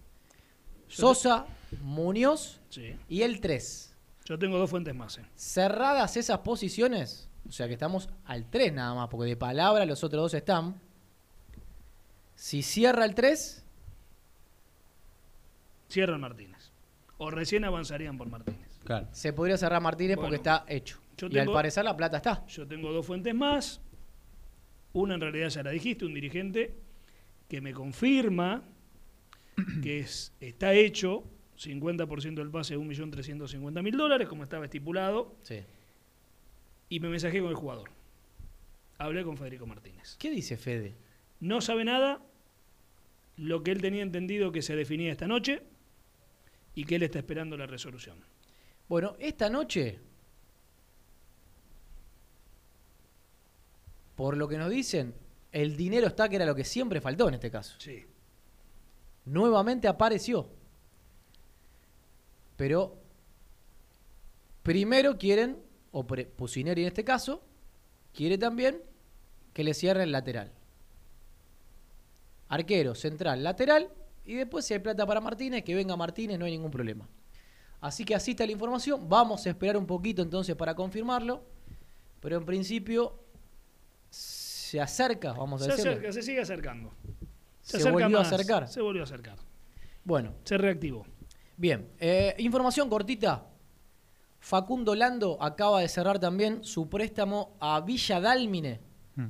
Sosa, Muñoz Sí. y el 3. Yo tengo dos fuentes más. eh. Cerradas esas posiciones, o sea que estamos al 3 nada más, porque de palabra los otros dos están. Si cierra el 3, Cierran Martínez. O recién avanzarían por Martínez. Claro. se podría cerrar Martínez Bueno, porque está hecho. yo Y al parecer la plata está. Yo tengo dos fuentes más. Una en realidad ya la dijiste, un dirigente que me confirma que es, está hecho 50% del pase de 1.350.000 dólares, como estaba estipulado, Sí. y me mensajé con el jugador. Hablé con Federico Martínez. ¿Qué dice Fede? No sabe nada, lo que él tenía entendido que se definía esta noche y que él está esperando la resolución. Bueno, esta noche, por lo que nos dicen, el dinero está, que era lo que siempre faltó en este caso. Sí. nuevamente apareció. Pero primero quieren, o Pusineri en este caso, quiere también que le cierre el lateral. Arquero, central, lateral, y después si hay plata para Martínez, que venga Martínez, no hay ningún problema. Así que así está la información. Vamos a esperar un poquito entonces para confirmarlo. Pero en principio se acerca, vamos a Se decirlo. acerca, se sigue acercando. Se acerca volvió a acercar. Se volvió a acercar. Bueno, Se reactivó. Bien, eh, información cortita. Facundo Lando acaba de cerrar también su préstamo a Villa Dálmine Mm.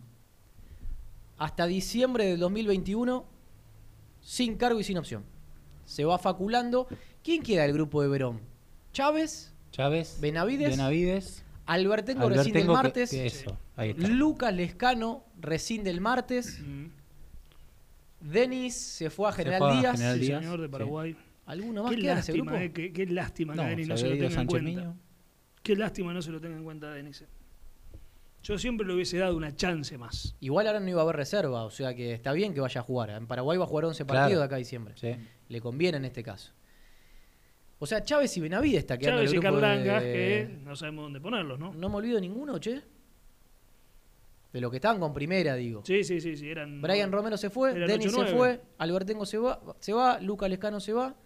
hasta diciembre del 2021 sin cargo y sin opción. Se va faculando. ¿Quién queda del grupo de Verón? Chávez, Chávez. Benavides, Benavides. Albertengo recién del Albertengo, martes, que eso, ahí está. Lucas Lescano recién del martes, Mm. Denis se fue a Se General fue a Díaz. General Sí, Díaz, señor de sí. Paraguay. ¿Alguno más Qué queda en ese lástima, grupo? eh, qué, qué lástima No, que Denis no se lo tenga en cuenta. Miño. Qué lástima no se lo tenga en cuenta a Denis. eh. Yo siempre le hubiese dado una chance más. Igual ahora no iba a haber reserva, o sea que está bien que vaya a jugar. En Paraguay va a jugar 11 Claro. partidos de acá a diciembre. Sí. Le conviene en este caso. O sea, Chávez y Benavides está quedando Chávez y el grupo Carlangas, de- que no sabemos dónde ponerlos, ¿no? No me olvido ninguno, che. De lo que estaban con primera, digo. Sí, sí, sí, sí, eran... Brian Romero se fue, Denis se 8-9. fue, Albertengo se va, se va, Lucas Lescano se va,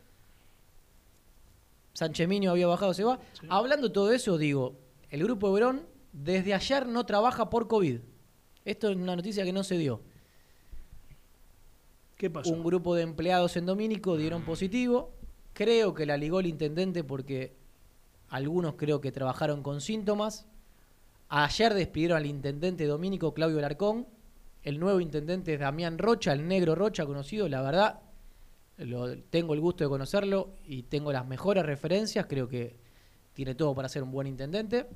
Sánchez Miño había bajado, se va. Sí. Hablando de todo eso, digo, el grupo de Verón desde ayer no trabaja por COVID. Esto es una noticia que no se dio. ¿Qué pasó? Un grupo de empleados en Domínico dieron positivo. Creo que la ligó el intendente porque algunos creo que trabajaron con síntomas. Ayer despidieron al intendente domínico Claudio Larcón. El nuevo intendente es Damián Rocha, el negro Rocha conocido. La verdad, lo- tengo el gusto de conocerlo y tengo las mejores referencias. Creo que tiene todo para ser un buen intendente.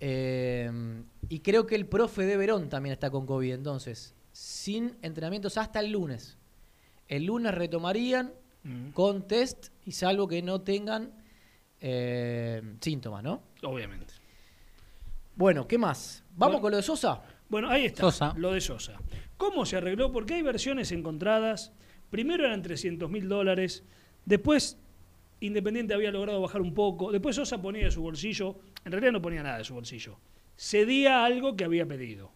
Eh, y creo que el profe de Verón también está con COVID. Entonces, sin entrenamientos hasta el lunes. El lunes retomarían Mm, con test y salvo que no tengan eh, síntomas, ¿no? obviamente. Bueno, ¿qué más? ¿Vamos Bueno. con lo de Sosa? Bueno, ahí está, Sosa. lo de Sosa. ¿Cómo se arregló? Porque hay versiones encontradas. Primero eran 300 mil dólares, después Independiente había logrado bajar un poco, después Sosa ponía de su bolsillo, en realidad no ponía nada de su bolsillo, cedía algo que había pedido.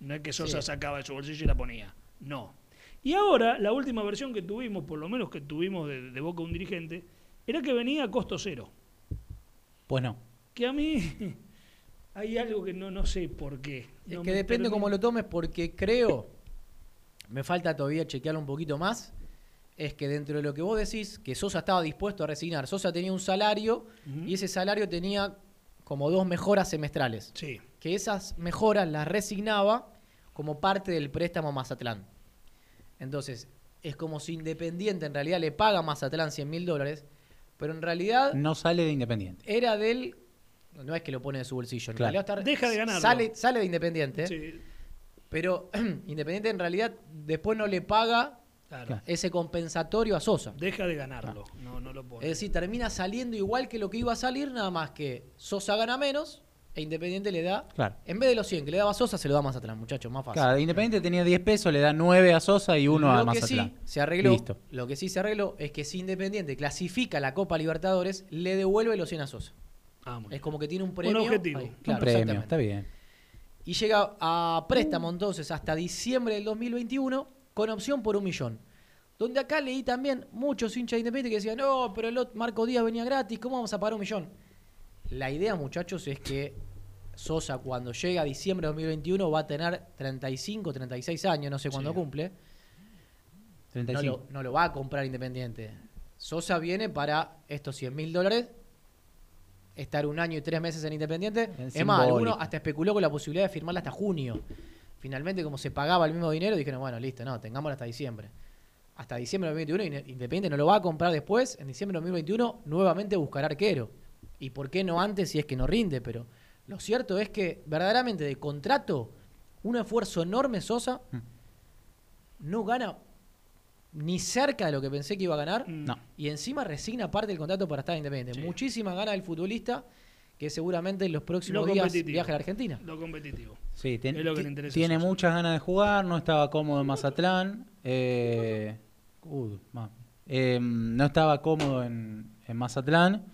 No es que Sosa Sí. sacaba de su bolsillo y la ponía, no. Y ahora, la última versión que tuvimos, por lo menos que tuvimos de, de boca de un dirigente, era que venía a costo cero. Pues no. Que a mí hay algo que no, no sé por qué. Es que depende cómo lo tomes, porque creo, me falta todavía chequearlo un poquito más, es que dentro de lo que vos decís, que Sosa estaba dispuesto a resignar, Sosa tenía un salario y ese salario tenía como dos mejoras semestrales. Sí. Que esas mejoras las resignaba como parte del préstamo Mazatlán. Entonces, es como si Independiente en realidad le paga a Mazatlán 100 mil dólares, pero en realidad No sale de Independiente. era del... No es que lo pone de su bolsillo. en Claro. realidad está- Deja de ganarlo. Sale, sale de Independiente. Sí, Pero Independiente en realidad después no le paga claro. ese compensatorio a Sosa. Deja de ganarlo. No, no lo pone. Es decir, termina saliendo igual que lo que iba a salir, nada más que Sosa gana menos e Independiente le da. Claro. En vez de los 100 que le daba a Sosa, se lo da más atrás, muchachos, más fácil. Claro, Independiente tenía 10 pesos, le da 9 a Sosa y 1 a lo que sí Mazatlán. se arregló, Listo. lo que sí se arregló es que si Independiente clasifica la Copa Libertadores, le devuelve los 100 a Sosa. Ah, Es como que tiene un premio. objetivo. ahí, Un Un claro, premio, exactamente. está bien. Y llega a préstamo entonces hasta diciembre del 2021 con opción por un millón. Donde acá leí también muchos hinchas de Independiente que decían, no, pero el otro Marco Díaz venía gratis, ¿cómo vamos a pagar un millón? La idea, muchachos, es que Sosa cuando llega a diciembre de 2021 va a tener 35, 36 años, no sé cuándo Sí. cumple. No 35. lo, no lo va a comprar Independiente. Sosa viene para estos 100 mil dólares, estar un año y tres meses en Independiente. Es Es, más, alguno hasta especuló con la posibilidad de firmarla hasta junio. Finalmente, como se pagaba el mismo dinero, dijeron, bueno, listo, no, tengámosla hasta diciembre. Hasta diciembre de 2021, Ine- Independiente no lo va a comprar después. En diciembre de 2021, nuevamente buscará arquero. ¿Y por qué no antes si es que no rinde? Pero lo cierto es que, verdaderamente, de contrato, un esfuerzo enorme Sosa no gana ni cerca de lo que pensé que iba a ganar. Mm. No. Y encima resigna parte del contrato para estar independiente. Sí. Muchísima gana del futbolista que seguramente en los próximos Lo días viaje a la Argentina. Lo competitivo. Sí, ten- Es lo que le interesa tiene Sosa. muchas ganas de jugar, no estaba cómodo en Mazatlán. eh, uh, eh, no estaba cómodo en, en Mazatlán.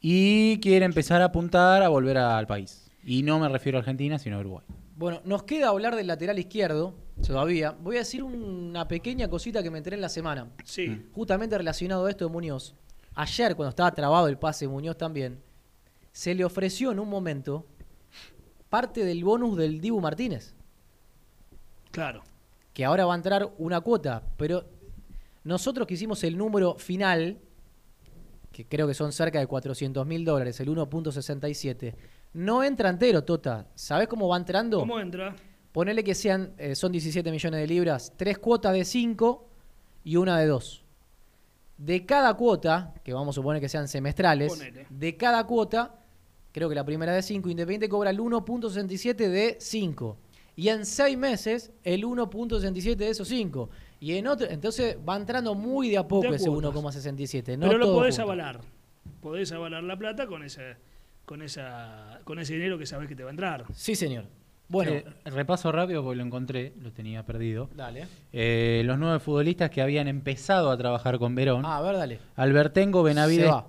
Y quiere empezar a apuntar a volver al país. Y no me refiero a Argentina, sino a Uruguay. Bueno, nos queda hablar del lateral izquierdo todavía. Voy a decir una pequeña cosita que me enteré en la semana. Sí. Justamente relacionado a esto de Muñoz. Ayer, cuando estaba trabado el pase de Muñoz también, se le ofreció en un momento parte del bonus del Dibu Martínez. Claro. que ahora va a entrar una cuota, pero nosotros que hicimos el número final, que creo que son cerca de 400 mil dólares, el 1.67, no entra entero, Tota. ¿Sabés cómo va entrando? ¿Cómo entra? Ponele que sean, eh, son 17 millones de libras, tres cuotas de 5 y una de 2. De cada cuota, que vamos a suponer que sean semestrales, Ponele. de cada cuota, creo que la primera de 5, Independiente cobra el 1.67 de 5. Y en 6 meses, el 1.67 de esos 5. Y en otro, entonces va entrando muy de a poco De ese cuotas. 1,67. No Pero lo podés junto. avalar. Podés avalar la plata con ese, con esa, con ese dinero que sabés que te va a entrar. Sí, señor. Bueno, Eh, repaso rápido porque lo encontré, lo tenía perdido. dale. Eh, los nueve futbolistas que habían empezado a trabajar con Verón. Ah, a ver, dale. Albertengo, Benavides. Se va.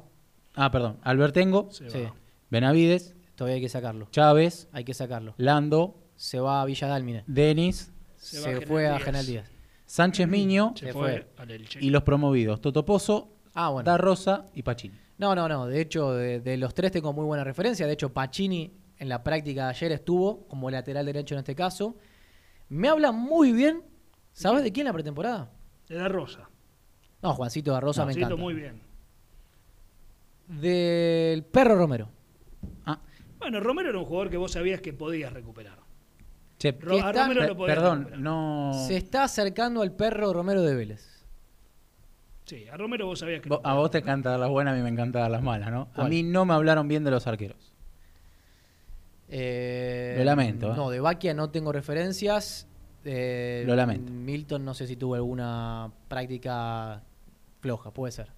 Ah, perdón. Albertengo, Se Sí, va. Benavides, todavía hay que sacarlo. Chávez, Hay que sacarlo. Lando, Se va a Villa Dálmine. Denis, Se a fue General a Díaz. General Díaz. Sánchez Miño Se Se fue, y los promovidos Toto Pozo, Ah, bueno. Da Rosa y Pachini. No, no, no. De hecho, de, de los tres tengo muy buena referencia. De hecho, Pacini en la práctica de ayer estuvo como lateral derecho en este caso. Me habla muy bien. ¿Sabes de quién la pretemporada? Le da Rosa. No, Juancito da Rosa me Juancito, encanta. muy bien. Del Perro Romero. Ah, Bueno, Romero era un jugador que vos sabías que podías recuperar. Che, Ro- a está- Romero lo podías perdón, recuperar. no. Se está acercando al Perro Romero de Vélez. Sí, a Romero vos sabías que Vo- A vos te encanta dar las buenas, a mí me encanta dar las malas, ¿no? A ¿Cuál? mí no me hablaron bien de los arqueros. Eh, Lo lamento, ¿eh? No, de Baquia no tengo referencias. Eh, Lo lamento. Milton no sé si tuvo alguna práctica floja, puede ser.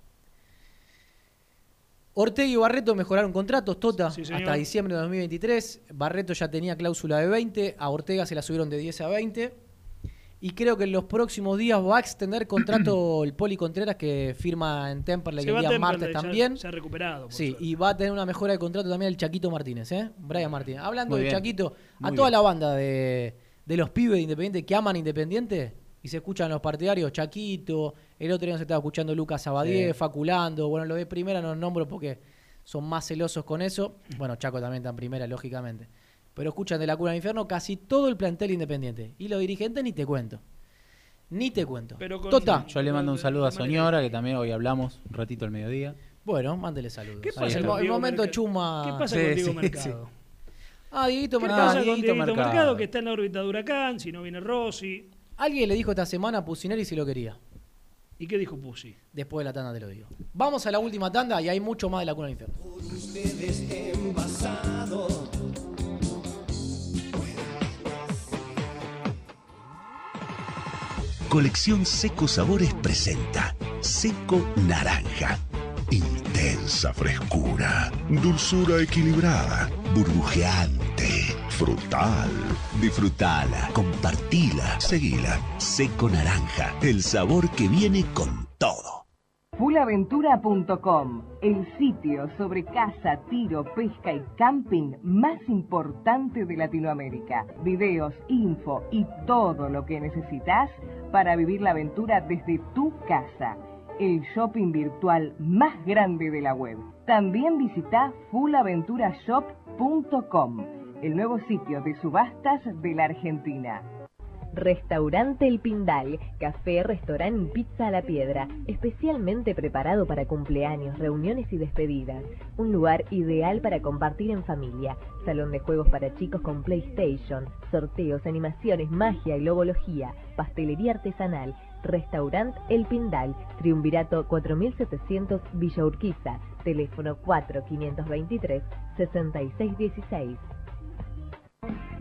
Ortega y Barreto mejoraron contratos, Tota, Sí, hasta diciembre de 2023. Barreto ya tenía cláusula de 20, a Ortega se la subieron de 10 a 20. Y creo que en los próximos días va a extender contrato el Poli Contreras que firma en Temperley el día martes también. Se ha recuperado. por Sí, suerte. y va a tener una mejora de contrato también el Chaquito Martínez, ¿eh? Brian Martínez. Hablando Muy de bien. Chaquito, a toda bien. la banda de, de los pibes de Independiente que aman Independiente y se escuchan los partidarios, Chaquito, el otro día nos estaba escuchando Lucas Abadie, Sí. Faculando, bueno, lo de primera no nombro porque son más celosos con eso. Bueno, Chaco también está en primera, lógicamente. Pero escuchan de la cuna del infierno casi todo el plantel independiente. Y los dirigentes ni te cuento. Ni te cuento. Pero con- Tota. Yo le mando un saludo a Soñora, que también hoy hablamos un ratito al mediodía. Bueno, mándele saludos. ¿Qué pasa el, el Diego momento Merca- chuma. ¿Qué pasa Sí, con Diego sí, Mercado? Ah, Dieguito ¿Qué Mercado. pasa con Dieguito Dieguito Mercado? Mercado. que está en la órbita de Huracán, si no viene Rossi? Alguien le dijo esta semana a Pusineri si lo quería. ¿Y qué dijo Pusi? Después de la tanda te lo digo. Vamos a la última tanda y hay mucho más de la cuna del infierno. Colección Seco Sabores presenta Seco Naranja. Intensa frescura, dulzura equilibrada, burbujeante, frutal. Disfrutala, compartila, seguila. Seco Naranja, el sabor que viene con todo. Fullaventura.com, el sitio sobre caza, tiro, pesca y camping más importante de Latinoamérica. Videos, info y todo lo que necesitas para vivir la aventura desde tu casa. El shopping virtual más grande de la web. También visita fullaventurashop.com, el nuevo sitio de subastas de la Argentina. Restaurante El Pindal, café, restaurante y pizza a la piedra, especialmente preparado para cumpleaños, reuniones y despedidas. Un lugar ideal para compartir en familia. Salón de juegos para chicos con PlayStation, sorteos, animaciones, magia y logología, pastelería artesanal. Restaurante El Pindal, Triunvirato 4700 Villa Urquiza, teléfono 4523 6616. Thank you.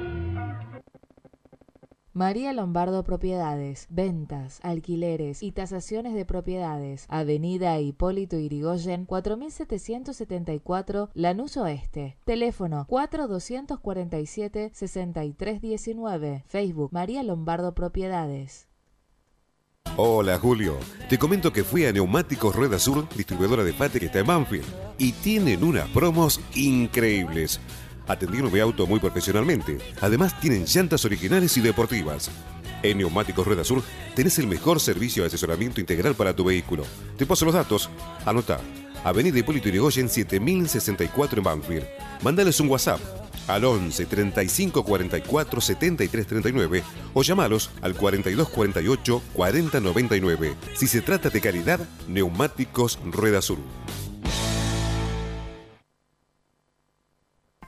María Lombardo Propiedades, ventas, alquileres y tasaciones de propiedades. Avenida Hipólito Irigoyen, 4774 Lanús Oeste. Teléfono 4247-6319. Facebook María Lombardo Propiedades. Hola Julio, te comento que fui a Neumáticos Rueda Sur, distribuidora de Fate que está en Banfield, y tienen unas promos increíbles. Atendieron mi auto muy profesionalmente. Además tienen llantas originales y deportivas. En Neumáticos Rueda Sur tenés el mejor servicio de asesoramiento integral para tu vehículo. Te paso los datos. Anota. Avenida Hipólito Yrigoyen 7064 en Banfield. Mándales un WhatsApp al 11 35 44 73 39 o llamalos al 42 48 40 99. Si se trata de calidad, Neumáticos Rueda Sur.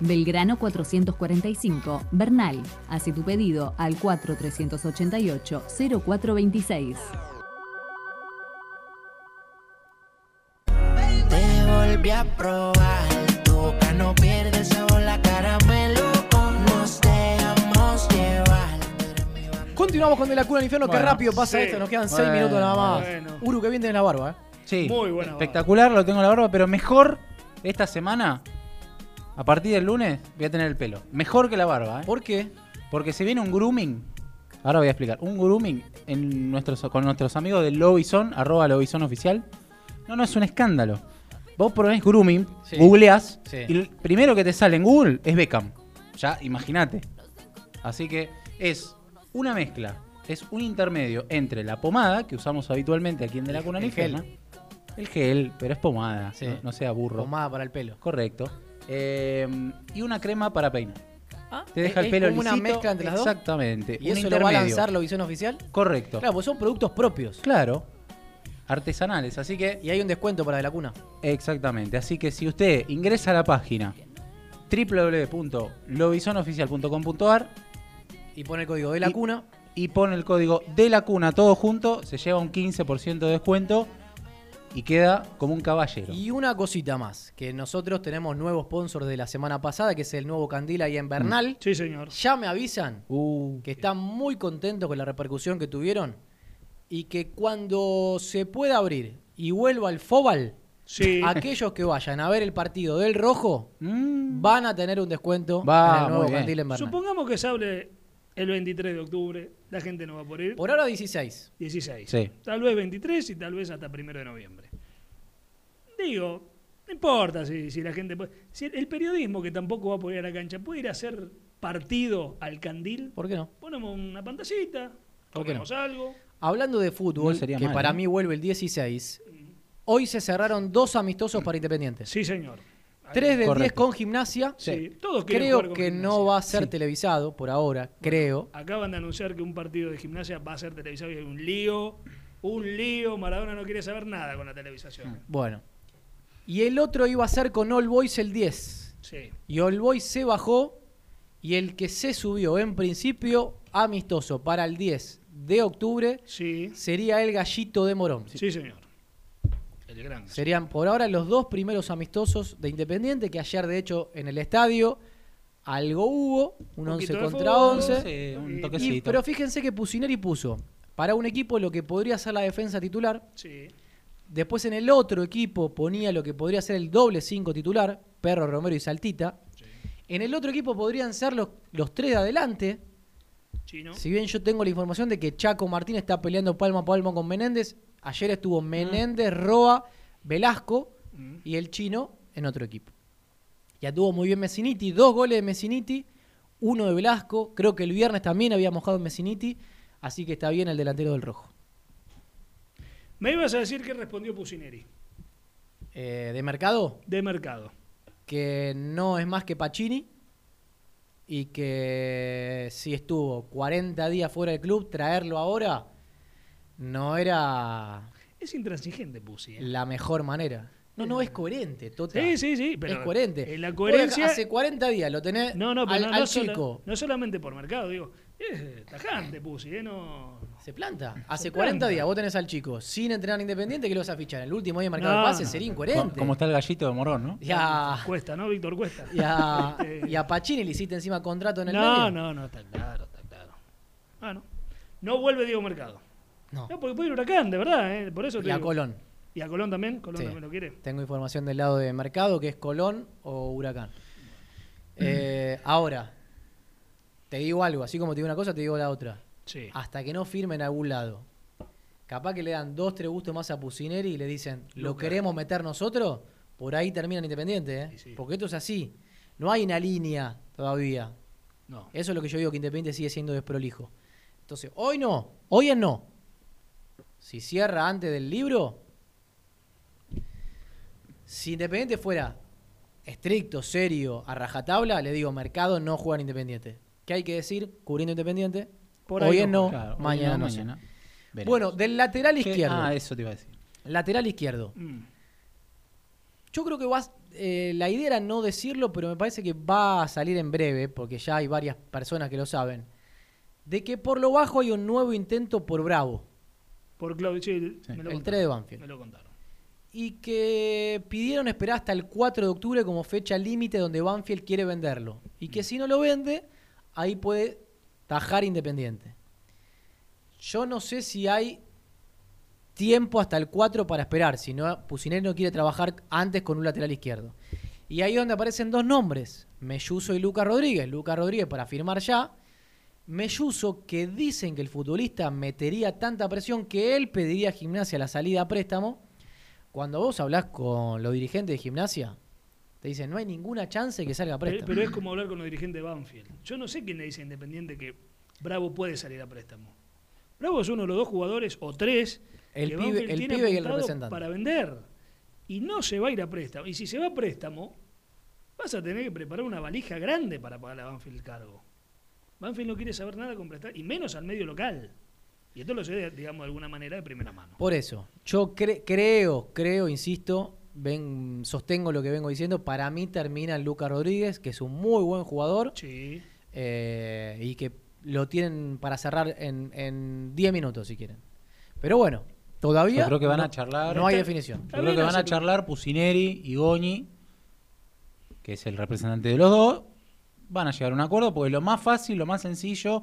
Belgrano 445, Bernal. Hace tu pedido al 4388-0426. Te volví a probar, tu boca no pierde sabor la caramelo. Nos dejamos llevar. Continuamos con De la Cuna al Infierno. Qué Bueno, rápido pasa sí. esto. Nos quedan 6 Bueno, minutos nada más. bueno. Uru, que bien tiene la barba, ¿eh? Sí, Muy buena espectacular, lo tengo en la barba, pero mejor esta semana, a partir del lunes, voy a tener el pelo. Mejor que la barba, ¿eh? ¿Por qué? Porque se viene un grooming. Ahora voy a explicar. Un grooming en nuestros, con nuestros amigos de Lobison, arroba Lobison oficial. No, no, es un escándalo. Vos ponés grooming, Sí. googleás, Sí. y el primero que te sale en Google es Beckham. Ya, imagínate. Así que es una mezcla, es un intermedio entre la pomada que usamos habitualmente aquí en De la Cuna El Infierna, El gel, pero es pomada, Sí. no, no sea burro. Pomada para el pelo. Correcto. Eh, y una crema para peinar. Ah, Te deja ¿es- el pelo como una lisito. mezcla entre las dos? Exactamente. ¿Y un eso lo va a intermedio. lanzar la visión oficial? Correcto. Claro, pues son productos propios. Claro. Artesanales, así que. Y hay un descuento para de la cuna. Exactamente. Así que si usted ingresa a la página www.lobisonoficial.com.ar Y pone el código de la Y- cuna. y pone el código de la cuna todo junto, se lleva un 15% de descuento y queda como un caballero. Y una cosita más, que nosotros tenemos nuevo sponsor de la semana pasada, que es el nuevo Candil ahí en Bernal. Sí, señor. Ya me avisan Uh, que están muy contentos con la repercusión que tuvieron y que cuando se pueda abrir y vuelva el Fobal, Sí. aquellos que vayan a ver el partido del Rojo mm, van a tener un descuento Va, en el nuevo. Candil en Bernal. Supongamos que se hable el 23 de octubre, la gente no va a poder ir. Por ahora 16. 16. Sí. Tal vez 23 y tal vez hasta primero de noviembre. Digo, no importa si, si la gente puede. Si el, el periodismo que tampoco va a poder ir a la cancha puede ir a hacer partido al candil. ¿Por qué no? Ponemos una pantallita, comemos algo. Hablando de fútbol, No sería que mal, para ¿eh? mí vuelve el 16, hoy se cerraron dos amistosos para Independientes. Sí, señor. 3 del 10 Correcto. con gimnasia. Sí, todos quieren Creo jugar con que Gimnasia. no va a ser Sí. televisado por ahora, creo. Acaban de anunciar que un partido de gimnasia va a ser televisado y hay un lío. Un lío. Maradona no quiere saber nada con la televisación. Bueno. Y el otro iba a ser con All Boys el 10. Sí. Y All Boys se bajó y el que se subió en principio amistoso para el 10 de octubre Sí. sería el Gallito de Morón. Sí, señor. El. Serían por ahora los dos primeros amistosos de Independiente, que ayer de hecho en el estadio algo hubo, un 11 poquito de contra fútbol, 11. Un Y- pero fíjense que Pusineri puso para un equipo lo que podría ser la defensa titular, Sí. después en el otro equipo ponía lo que podría ser el doble 5 titular, Perro, Romero y Saltita. En el otro equipo podrían ser los, los tres de adelante, Chino. si bien yo tengo la información de que Chaco Martín está peleando palmo a palmo con Menéndez, ayer estuvo Menéndez, Roa, Velasco Mm. y el chino en otro equipo. Ya tuvo muy bien Messiniti, dos goles de Messiniti, uno de Velasco, creo que el viernes también había mojado Messiniti, así que está bien el delantero del rojo. Me ibas a decir que respondió Pusineri. Eh, de mercado, De mercado. que no es más que Pacini y que si estuvo 40 días fuera del club, traerlo ahora no era Es intransigente, Pusi. ¿eh? la mejor manera. No, no, es coherente, total. Sí, sí, sí. Pero es coherente. en la coherencia. Hace 40 días lo tenés No, no, pero al, no, al no sola- chico. no solamente por mercado, digo. Es tajante, Pusi, ¿eh? No. Se planta. Hace Se 40 planta. días vos tenés al chico sin entrenar independiente que lo vas a fichar. El último día de mercado No, de pase no, sería incoherente. Como está el gallito de Morón, ¿no? Y a, Cuesta, ¿no, Víctor? Cuesta. y, a, y a Pacini le hiciste encima contrato en el no, medio. no, no, está claro, está claro. Ah, no. No vuelve Diego Mercado. No. No, porque puede ir Huracán, de verdad, ¿eh? Por eso Y a digo. Colón. ¿Y a Colón también? ¿Colón Sí. también lo quiere? Tengo información del lado de mercado que es Colón o Huracán. Eh, ahora, te digo algo, así como te digo una cosa, te digo la otra. Sí. Hasta que no firmen a algún lado. Capaz que le dan dos, tres gustos más a Pusineri y le dicen, ¿lo Luca. queremos meter nosotros? Por ahí terminan Independiente, ¿eh? Porque esto es así. No hay una línea todavía. No. Eso es lo que yo digo, que Independiente sigue siendo desprolijo. Entonces, hoy no, hoy es no. Si cierra antes del libro, si Independiente fuera estricto, serio, a rajatabla, le digo, mercado no juega en Independiente. ¿Qué hay que decir? Cubriendo Independiente. Por ahí hoy no es no, Claro, mañana no, no. sé. mañana veremos. Bueno, del lateral ¿Qué? izquierdo. Ah, eso te iba a decir. Lateral izquierdo. Mm. Yo creo que vas, eh, la idea era no decirlo, pero me parece que va a salir en breve, porque ya hay varias personas que lo saben, de que por lo bajo hay un nuevo intento por Bravo Por Claudio, sí, el contaron, 3 de Banfield. Me lo contaron. y que pidieron esperar hasta el 4 de octubre como fecha límite donde Banfield quiere venderlo. Y que si no lo vende, ahí puede tajar Independiente. Yo no sé si hay tiempo hasta el 4 para esperar, si no, Pusineri no quiere trabajar antes con un lateral izquierdo. Y ahí es donde aparecen dos nombres, Melluso y Lucas Rodríguez. Lucas Rodríguez para firmar ya. Melluso, que dicen que el futbolista metería tanta presión que él pediría a Gimnasia la salida a préstamo. Cuando vos hablás con los dirigentes de Gimnasia, te dicen, no hay ninguna chance que salga a préstamo. pero es como hablar con los dirigentes de Banfield. Yo no sé quién le dice a Independiente que Bravo puede salir a préstamo. Bravo es uno de los dos jugadores, o tres, El que pibe- el tiene pibe y el representante. para vender. Y no se va a ir a préstamo. Y si se va a préstamo, vas a tener que preparar una valija grande para pagar a Banfield el cargo. Banfield no quiere saber nada con prestar, y menos al medio local. Y esto lo sé, digamos, de alguna manera de primera mano. Por eso, yo cre- creo, creo, insisto, ven, sostengo lo que vengo diciendo. Para mí termina Lucas Rodríguez, que es un muy buen jugador. Sí. eh, y que lo tienen para cerrar en, en 10 minutos, si quieren. Pero bueno, todavía. Yo creo que van no- a charlar. No hay definición. Yo creo que van a charlar Pusineri y Goñi, que es el representante de los dos. Van a llegar a un acuerdo porque lo más fácil, lo más sencillo,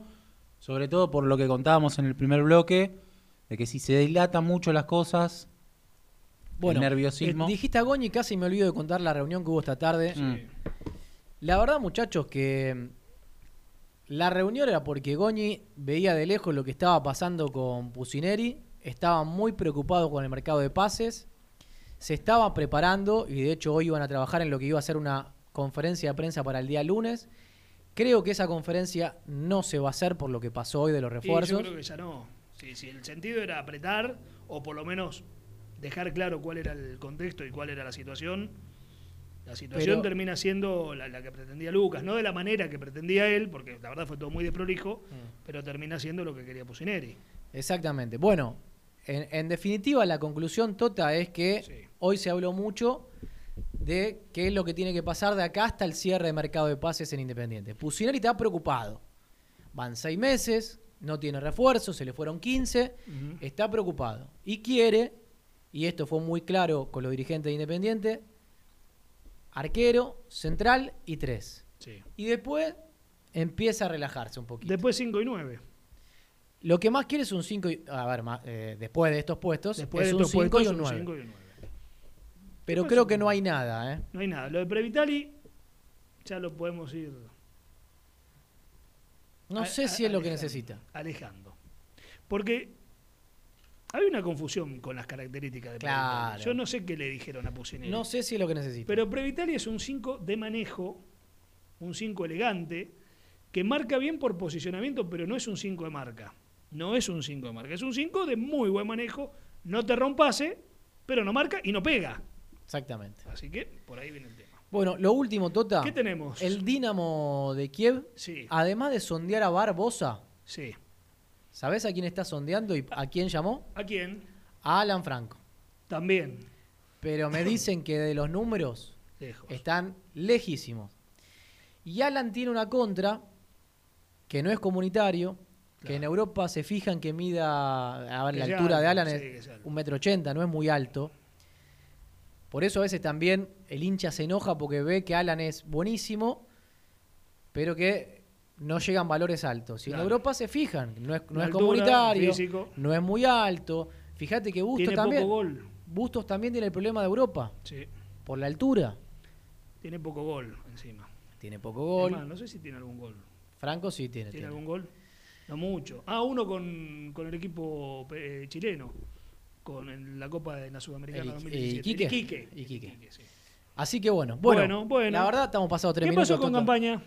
sobre todo por lo que contábamos en el primer bloque, de que si se dilatan mucho las cosas, Bueno, el nerviosismo. eh, dijiste a Goñi, casi me olvido de contar la reunión que hubo esta tarde. Mm. La verdad, muchachos, que mm, la reunión era porque Goñi veía de lejos lo que estaba pasando con Pusineri, estaba muy preocupado con el mercado de pases, se estaba preparando y de hecho hoy iban a trabajar en lo que iba a ser una conferencia de prensa para el día lunes. Creo que esa conferencia no se va a hacer por lo que pasó hoy de los refuerzos. yo creo que ya no. Si, si el sentido era apretar, o por lo menos dejar claro cuál era el contexto y cuál era la situación, la situación Pero- termina siendo la, la que pretendía Lucas. No de la manera que pretendía él, porque la verdad fue todo muy desprolijo, Mm. pero termina siendo lo que quería Pusineri. Exactamente. Bueno, en, en definitiva, la conclusión, Tota, es que hoy se habló mucho de qué es lo que tiene que pasar de acá hasta el cierre de mercado de pases en Independiente. Pusineri está preocupado. Van seis meses, no tiene refuerzo, se le fueron 15, está preocupado. Y quiere, y esto fue muy claro con los dirigentes de Independiente, arquero, central y tres. Sí. Y después empieza a relajarse un poquito. Después 5 y 9. Lo que más quiere es un 5 A ver, ma- eh, después de estos puestos, Después es de un estos 5 y un 9. cinco y un nueve. Pero creo que no hay nada, ¿eh? No hay nada. Lo de Previtali ya lo podemos ir No a- sé a- si es lo que necesita. Alejando. Porque hay una confusión con las características de Claro. Previtali. Yo no sé qué le dijeron a Pusineri. No sé si es lo que necesita. Pero Previtali es un 5 de manejo, un 5 elegante, que marca bien por posicionamiento, pero no es un 5 de marca. No es un 5 de marca. Es un 5 de muy buen manejo, no te rompase, pero no marca y no pega. Exactamente. Así que por ahí viene el tema. Bueno, lo último, Tota. ¿Qué tenemos? El Dinamo de Kiev, Sí. además de sondear a Barbosa, Sí. ¿sabés a quién está sondeando y a quién llamó? ¿A quién? A Alan Franco. También. Pero me dicen que de los números Lejos. están lejísimos. Y Alan tiene una contra que no es comunitario, que en Europa se fijan que mida, a ver, Que la altura de Alan sí, es un metro ochenta, no es muy alto. Por eso a veces también el hincha se enoja porque ve que Alan es buenísimo, pero que no llegan valores altos. Y en Claro. Europa se fijan, no es, no es altura, comunitario, físico. no es muy alto. Fíjate que Busto Tiene también. poco gol. Bustos también tiene el problema de Europa, Sí. por la altura. Tiene poco gol encima. Tiene poco gol. No sé si tiene algún gol. Franco sí tiene. ¿Tiene tiene. algún gol? No mucho. Ah, uno con, con el equipo eh, chileno. Con la Copa de la Sudamericana El- 2017. el Iquique. El Iquique. Iquique. Así que bueno, bueno, Bueno, bueno. la verdad estamos pasados tres ¿Qué minutos. pasó con campaña?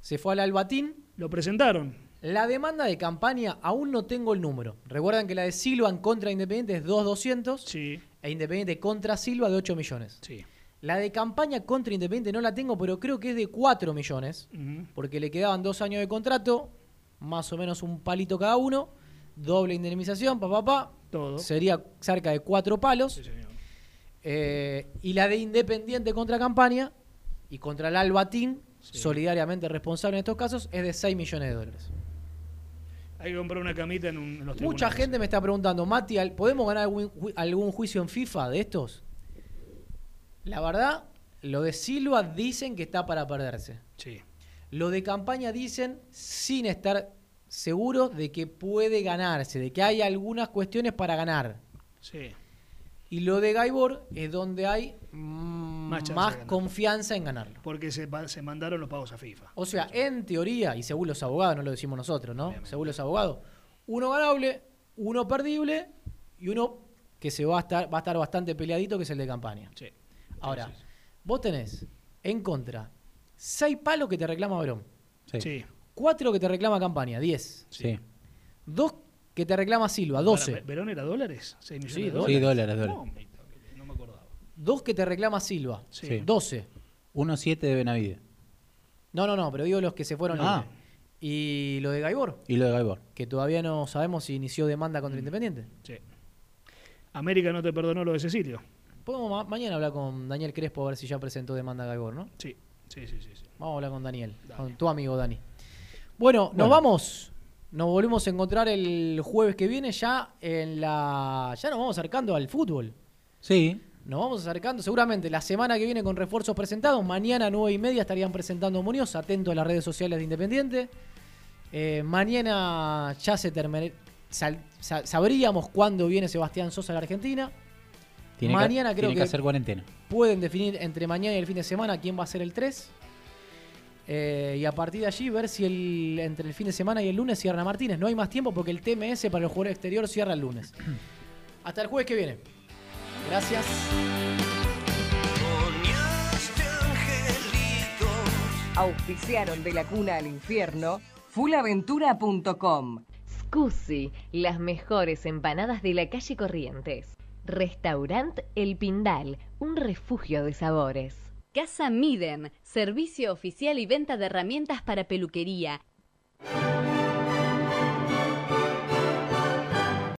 Se fue al Albatín. Lo presentaron. La demanda de campaña aún no tengo el número. Recuerdan que la de Silva en contra de Independiente es 2.200 Sí. e Independiente contra Silva de 8 millones. Sí. La de campaña contra Independiente no la tengo, pero creo que es de 4 millones, porque le quedaban dos años de contrato, más o menos un palito cada uno, doble indemnización, papá, papá. Todo. Sería cerca de cuatro palos. Sí, señor. Eh, y la de Independiente contra campaña y contra el Albatín, solidariamente responsable en estos casos, es de 6 millones de dólares. Hay que comprar una camita en, un, en los Mucha gente me está preguntando, Mati, ¿al- ¿podemos ganar algún, ju- algún juicio en FIFA de estos? La verdad, lo de Silva dicen que está para perderse. Sí. Lo de campaña dicen sin estar seguros de que puede ganarse, de que hay algunas cuestiones para ganar. Sí. Y lo de Gaibor es donde hay mm, Más confianza en ganarlo. Porque se, se mandaron los pagos a FIFA. O sea, en teoría, y según los abogados, no lo decimos nosotros, ¿no? Según los abogados, uno ganable, uno perdible y uno que se va a estar, va a estar bastante peleadito, que es el de campaña. Sí. Ahora, vos tenés en contra seis palos que te reclama Verón, Sí. Cuatro que te reclama campaña, 10. Sí. Dos que te reclama Silva, 12. Para, ¿Verón era dólares? 6 millones Sí, de dólares. Sí, dólares. No, no me acordaba. Dos que te reclama Silva, Sí. 12. 1-7 de Benavide. No, no, no, pero digo los que se fueron Ah. libres. Y lo de Gaibor, Y lo de Gaibor. que todavía no sabemos si inició demanda contra Independiente. Sí. América no te perdonó lo de Cecilio. Podemos ma- mañana hablar con Daniel Crespo a ver si ya presentó demanda a Gaibor, ¿no? Sí. Sí, sí, sí. sí. Vamos a hablar con Daniel, Dale. con tu amigo Dani. Bueno, nos vamos. Nos volvemos a encontrar el jueves que viene ya en la... Ya nos vamos acercando al fútbol. Sí. Nos vamos acercando seguramente la semana que viene con refuerzos presentados. Mañana a 9 y media estarían presentando Muñoz. Atento a las redes sociales de Independiente. Eh, mañana ya se sal- sa- sabríamos cuándo viene Sebastián Sosa a la Argentina. Tiene Mañana que, creo tiene que que- hacer cuarentena. Pueden definir entre mañana y el fin de semana quién va a ser el 3. Eh, y a partir de allí ver si el, entre el fin de semana y el lunes cierra Martínez. No hay más tiempo porque el TMS para el jugador exterior cierra el lunes. Hasta el jueves que viene. Gracias. Auspiciaron de la cuna al infierno fullaventura.com. Scusi, las mejores empanadas de la calle Corrientes. Restaurant El Pindal, un refugio de sabores. Casa Miden, servicio oficial y venta de herramientas para peluquería.